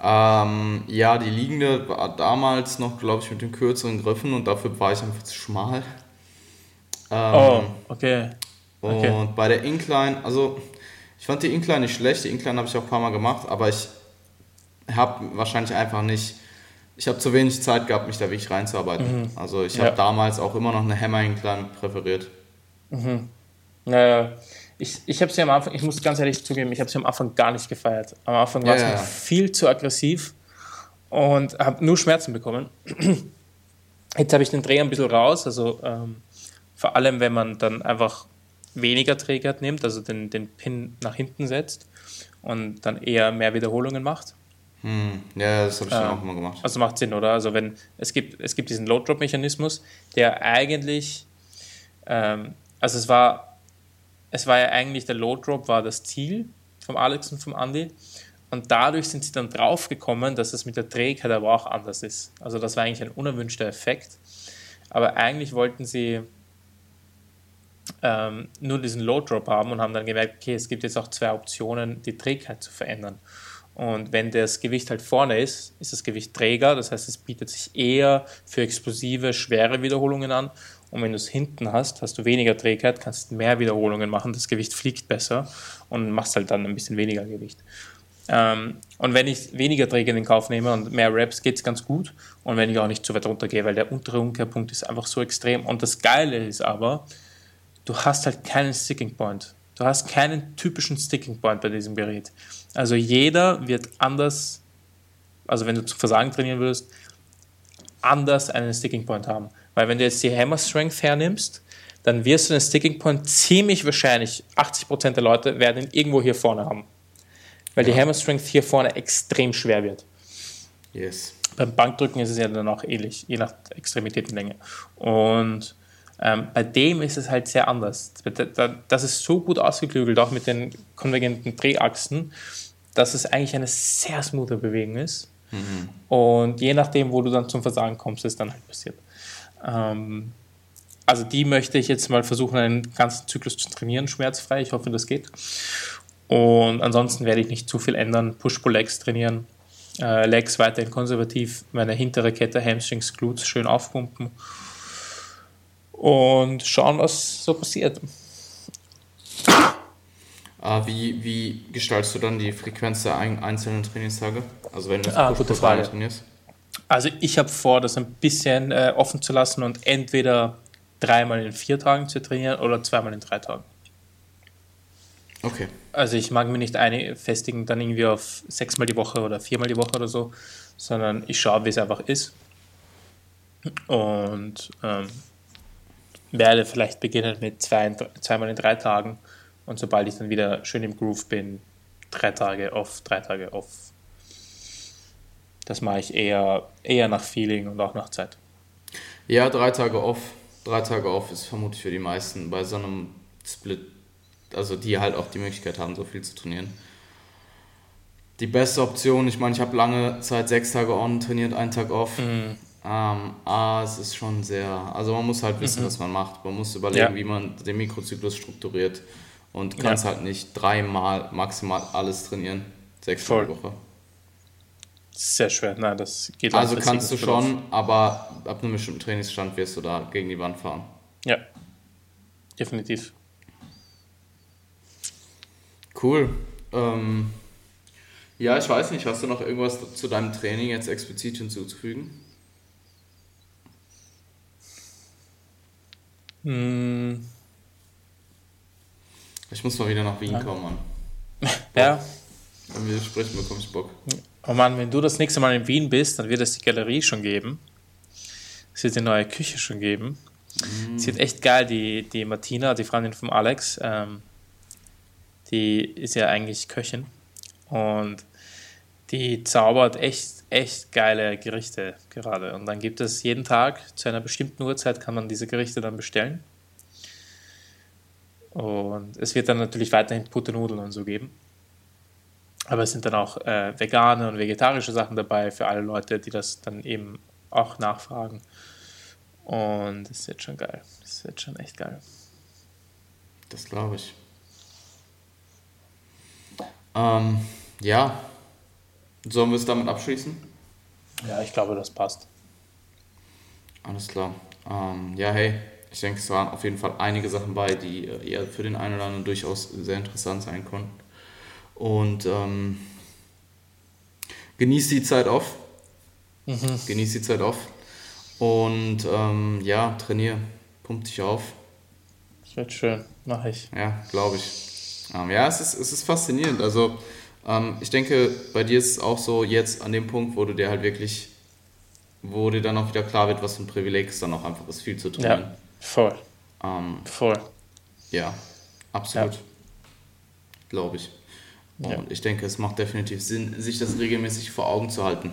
ähm, ja, die liegende war damals noch, glaube ich, mit den kürzeren Griffen und dafür war ich einfach zu schmal. Ähm, oh, okay. okay. Und bei der Incline, also ich fand die Incline nicht schlecht, die Incline habe ich auch ein paar Mal gemacht, aber ich habe wahrscheinlich einfach nicht, ich habe zu wenig Zeit gehabt, mich da wirklich reinzuarbeiten. Mhm. Also ich habe ja. damals auch immer noch eine Hammer Incline präferiert. Mhm. Naja, ich, ich habe sie am Anfang, ich muss ganz ehrlich zugeben, ich habe sie am Anfang gar nicht gefeiert. Am Anfang war es ja, viel zu aggressiv und habe nur Schmerzen bekommen. Jetzt habe ich den Dreh ein bisschen raus, also ähm, vor allem, wenn man dann einfach weniger Trägheit nimmt, also den, den Pin nach hinten setzt und dann eher mehr Wiederholungen macht. Hm. Ja, das habe ich ähm, dann auch immer gemacht. Also macht Sinn, oder? Also wenn es gibt, es gibt diesen Load-Drop-Mechanismus, der eigentlich, ähm, also es war es war ja eigentlich der Load Drop war das Ziel vom Alex und vom Andy. Und dadurch sind sie dann draufgekommen, dass es mit der Trägheit aber auch anders ist. Also das war eigentlich ein unerwünschter Effekt. Aber eigentlich wollten sie ähm, nur diesen Load Drop haben und haben dann gemerkt, okay, es gibt jetzt auch zwei Optionen, die Trägheit zu verändern. Und wenn das Gewicht halt vorne ist, ist das Gewicht träger, das heißt, es bietet sich eher für explosive, schwere Wiederholungen an. Und wenn du es hinten hast, hast du weniger Trägheit, kannst mehr Wiederholungen machen, das Gewicht fliegt besser und machst halt dann ein bisschen weniger Gewicht. Ähm, und wenn ich weniger Träger in den Kauf nehme und mehr Reps, geht es ganz gut. Und wenn ich auch nicht zu weit runtergehe, weil der untere Umkehrpunkt ist einfach so extrem. Und das Geile ist aber, du hast halt keinen Sticking Point. Du hast keinen typischen Sticking Point bei diesem Gerät. Also jeder wird anders, also wenn du zu Versagen trainieren würdest, anders einen Sticking Point haben. Weil wenn du jetzt die Hammer Strength hernimmst, dann wirst du den Sticking Point ziemlich wahrscheinlich, 80% der Leute werden ihn irgendwo hier vorne haben. Weil ja. die Hammer Strength hier vorne extrem schwer wird. Yes. Beim Bankdrücken ist es ja dann auch ähnlich, je nach Extremitätenlänge. Und ähm, bei dem ist es halt sehr anders. Das ist so gut ausgeklügelt, auch mit den konvergenten Drehachsen, dass es eigentlich eine sehr smoothe Bewegung ist. Mhm. Und je nachdem, wo du dann zum Versagen kommst, ist dann halt passiert. Ähm, also die möchte ich jetzt mal versuchen, einen ganzen Zyklus zu trainieren, schmerzfrei. Ich hoffe, das geht. Und ansonsten werde ich nicht zu viel ändern. Push-Pull-Legs trainieren. Äh, Legs weiterhin konservativ. Meine hintere Kette, Hamstrings, Glutes schön aufpumpen und schauen, was so passiert. Ah, wie, wie gestaltest du dann die Frequenz der einzelnen Trainingstage? Also wenn du ah, gute Frage. trainierst? Also ich habe vor, das ein bisschen äh, offen zu lassen und entweder dreimal in vier Tagen zu trainieren oder zweimal in drei Tagen. Okay. Also ich mag mir nicht eine festigen dann irgendwie auf sechsmal die Woche oder viermal die Woche oder so, sondern ich schaue, wie es einfach ist. Und ähm, werde vielleicht beginnen mit zwei, zweimal in drei Tagen und sobald ich dann wieder schön im Groove bin, drei Tage off, drei Tage off. Das mache ich eher, eher nach Feeling und auch nach Zeit. Ja, drei Tage off. Drei Tage off ist vermutlich für die meisten bei so einem Split, also die halt auch die Möglichkeit haben, so viel zu trainieren. Die beste Option, ich meine, ich habe lange Zeit sechs Tage on trainiert, einen Tag off. Mhm. Ähm, ah, es ist schon sehr. Also man muss halt wissen, mhm. was man macht. Man muss überlegen, ja. wie man den Mikrozyklus strukturiert und kannst ja. halt nicht dreimal maximal alles trainieren. Sechs Voll. die Woche. Sehr schwer, nein, das geht Also kannst du schon, aber ab einem bestimmten Trainingsstand wirst du da gegen die Wand fahren. Ja, definitiv. Cool. Ähm, ja, ich weiß nicht, hast du noch irgendwas zu deinem Training jetzt explizit hinzuzufügen? Hm. Ich muss mal wieder nach Wien ja. kommen, Mann. (laughs) Ja. Wenn wir sprechen, bekomme ich Bock. Oh Mann, wenn du das nächste Mal in Wien bist, dann wird es die Galerie schon geben. Es wird die neue Küche schon geben. Mm. Es wird echt geil, die, die Martina, die Freundin von Alex, ähm, die ist ja eigentlich Köchin. Und die zaubert echt, echt geile Gerichte gerade. Und dann gibt es jeden Tag zu einer bestimmten Uhrzeit kann man diese Gerichte dann bestellen. Und es wird dann natürlich weiterhin Puttenudeln und so geben. Aber es sind dann auch äh, vegane und vegetarische Sachen dabei für alle Leute, die das dann eben auch nachfragen. Und es wird schon geil. Es wird schon echt geil. Das glaube ich. Ähm, ja, Sollen wir es damit abschließen? Ja, ich glaube, das passt. Alles klar. Ähm, ja, hey, ich denke, es waren auf jeden Fall einige Sachen bei, die äh, eher für den einen oder anderen durchaus sehr interessant sein konnten. Und ähm, genieß die Zeit auf. Mhm. Genieß die Zeit auf. Und ähm, ja, trainier, pump dich auf. Das wird schön, mache ich. Ja, glaube ich. Ähm, ja, es ist, es ist faszinierend. Also, ähm, ich denke, bei dir ist es auch so jetzt an dem Punkt, wo du dir halt wirklich, wo dir dann auch wieder klar wird, was für ein Privileg es dann auch einfach ist, viel zu trainieren. Ja, voll. Ähm, voll. Ja, absolut. Ja. Glaube ich. Und ja. ich denke, es macht definitiv Sinn, sich das regelmäßig vor Augen zu halten.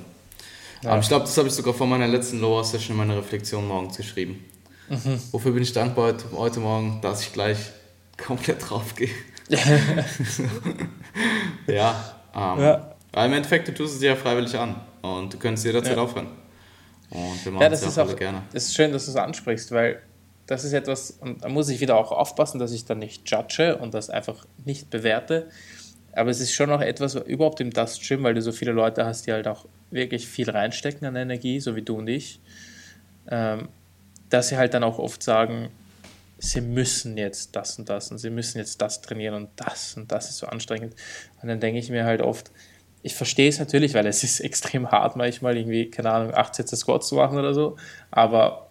Ja. Aber ich glaube, das habe ich sogar vor meiner letzten Lower Session in meiner Reflexion morgens geschrieben. Mhm. Wofür bin ich dankbar heute, heute Morgen, dass ich gleich komplett drauf gehe. (laughs) ja, ähm, ja, Weil im Endeffekt, du tust es dir ja freiwillig an und du könntest jederzeit ja. aufhören. Und wir machen ja, das ist auch gerne. Es ist schön, dass du es ansprichst, weil das ist etwas, und da muss ich wieder auch aufpassen, dass ich dann nicht judge und das einfach nicht bewerte. Aber es ist schon noch etwas, überhaupt im Dust Gym, weil du so viele Leute hast, die halt auch wirklich viel reinstecken an Energie, so wie du und ich, ähm, dass sie halt dann auch oft sagen, sie müssen jetzt das und das und sie müssen jetzt das trainieren und das und das ist so anstrengend. Und dann denke ich mir halt oft, ich verstehe es natürlich, weil es ist (laughs) extrem hart manchmal irgendwie, keine Ahnung, 8 Sätze Squats zu machen oder so, aber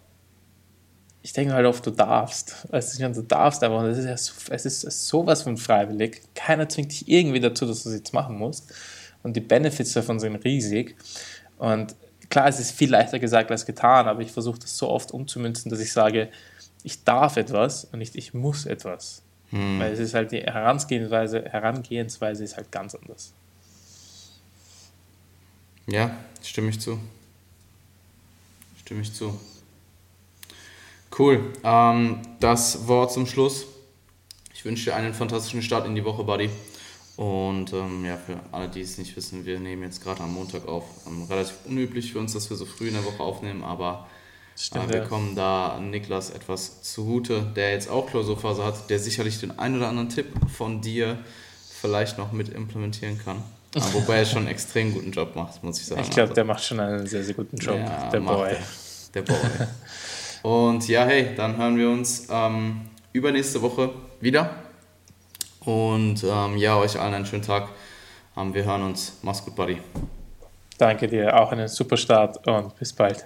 ich denke halt oft, du darfst. Weißt du, darfst einfach. Und ist ja so, es ist sowas von freiwillig. Keiner zwingt dich irgendwie dazu, dass du es jetzt machen musst. Und die Benefits davon sind riesig. Und klar, es ist viel leichter gesagt als getan, aber ich versuche das so oft umzumünzen, dass ich sage, ich darf etwas und nicht ich muss etwas. Hm. Weil es ist halt die Herangehensweise, Herangehensweise ist halt ganz anders. Ja, stimme ich zu. Stimme ich zu. Cool. Ähm, das Wort zum Schluss. Ich wünsche dir einen fantastischen Start in die Woche, Buddy. Und ähm, ja, für alle, die es nicht wissen, wir nehmen jetzt gerade am Montag auf. Ähm, relativ unüblich für uns, dass wir so früh in der Woche aufnehmen, aber Stimmt, wir ja. kommen da Niklas etwas zugute, der jetzt auch Klausurphase hat, der sicherlich den einen oder anderen Tipp von dir vielleicht noch mit implementieren kann. Aber (laughs) wobei er schon einen extrem guten Job macht, muss ich sagen. Ich glaube, also, der macht schon einen sehr, sehr guten Job, ja, der Boy. Der, der Boy. Und ja, hey, dann hören wir uns ähm, übernächste Woche wieder. Und ähm, ja, euch allen einen schönen Tag. Ähm, wir hören uns. Mach's gut, Buddy. Danke dir, auch einen super Start und bis bald.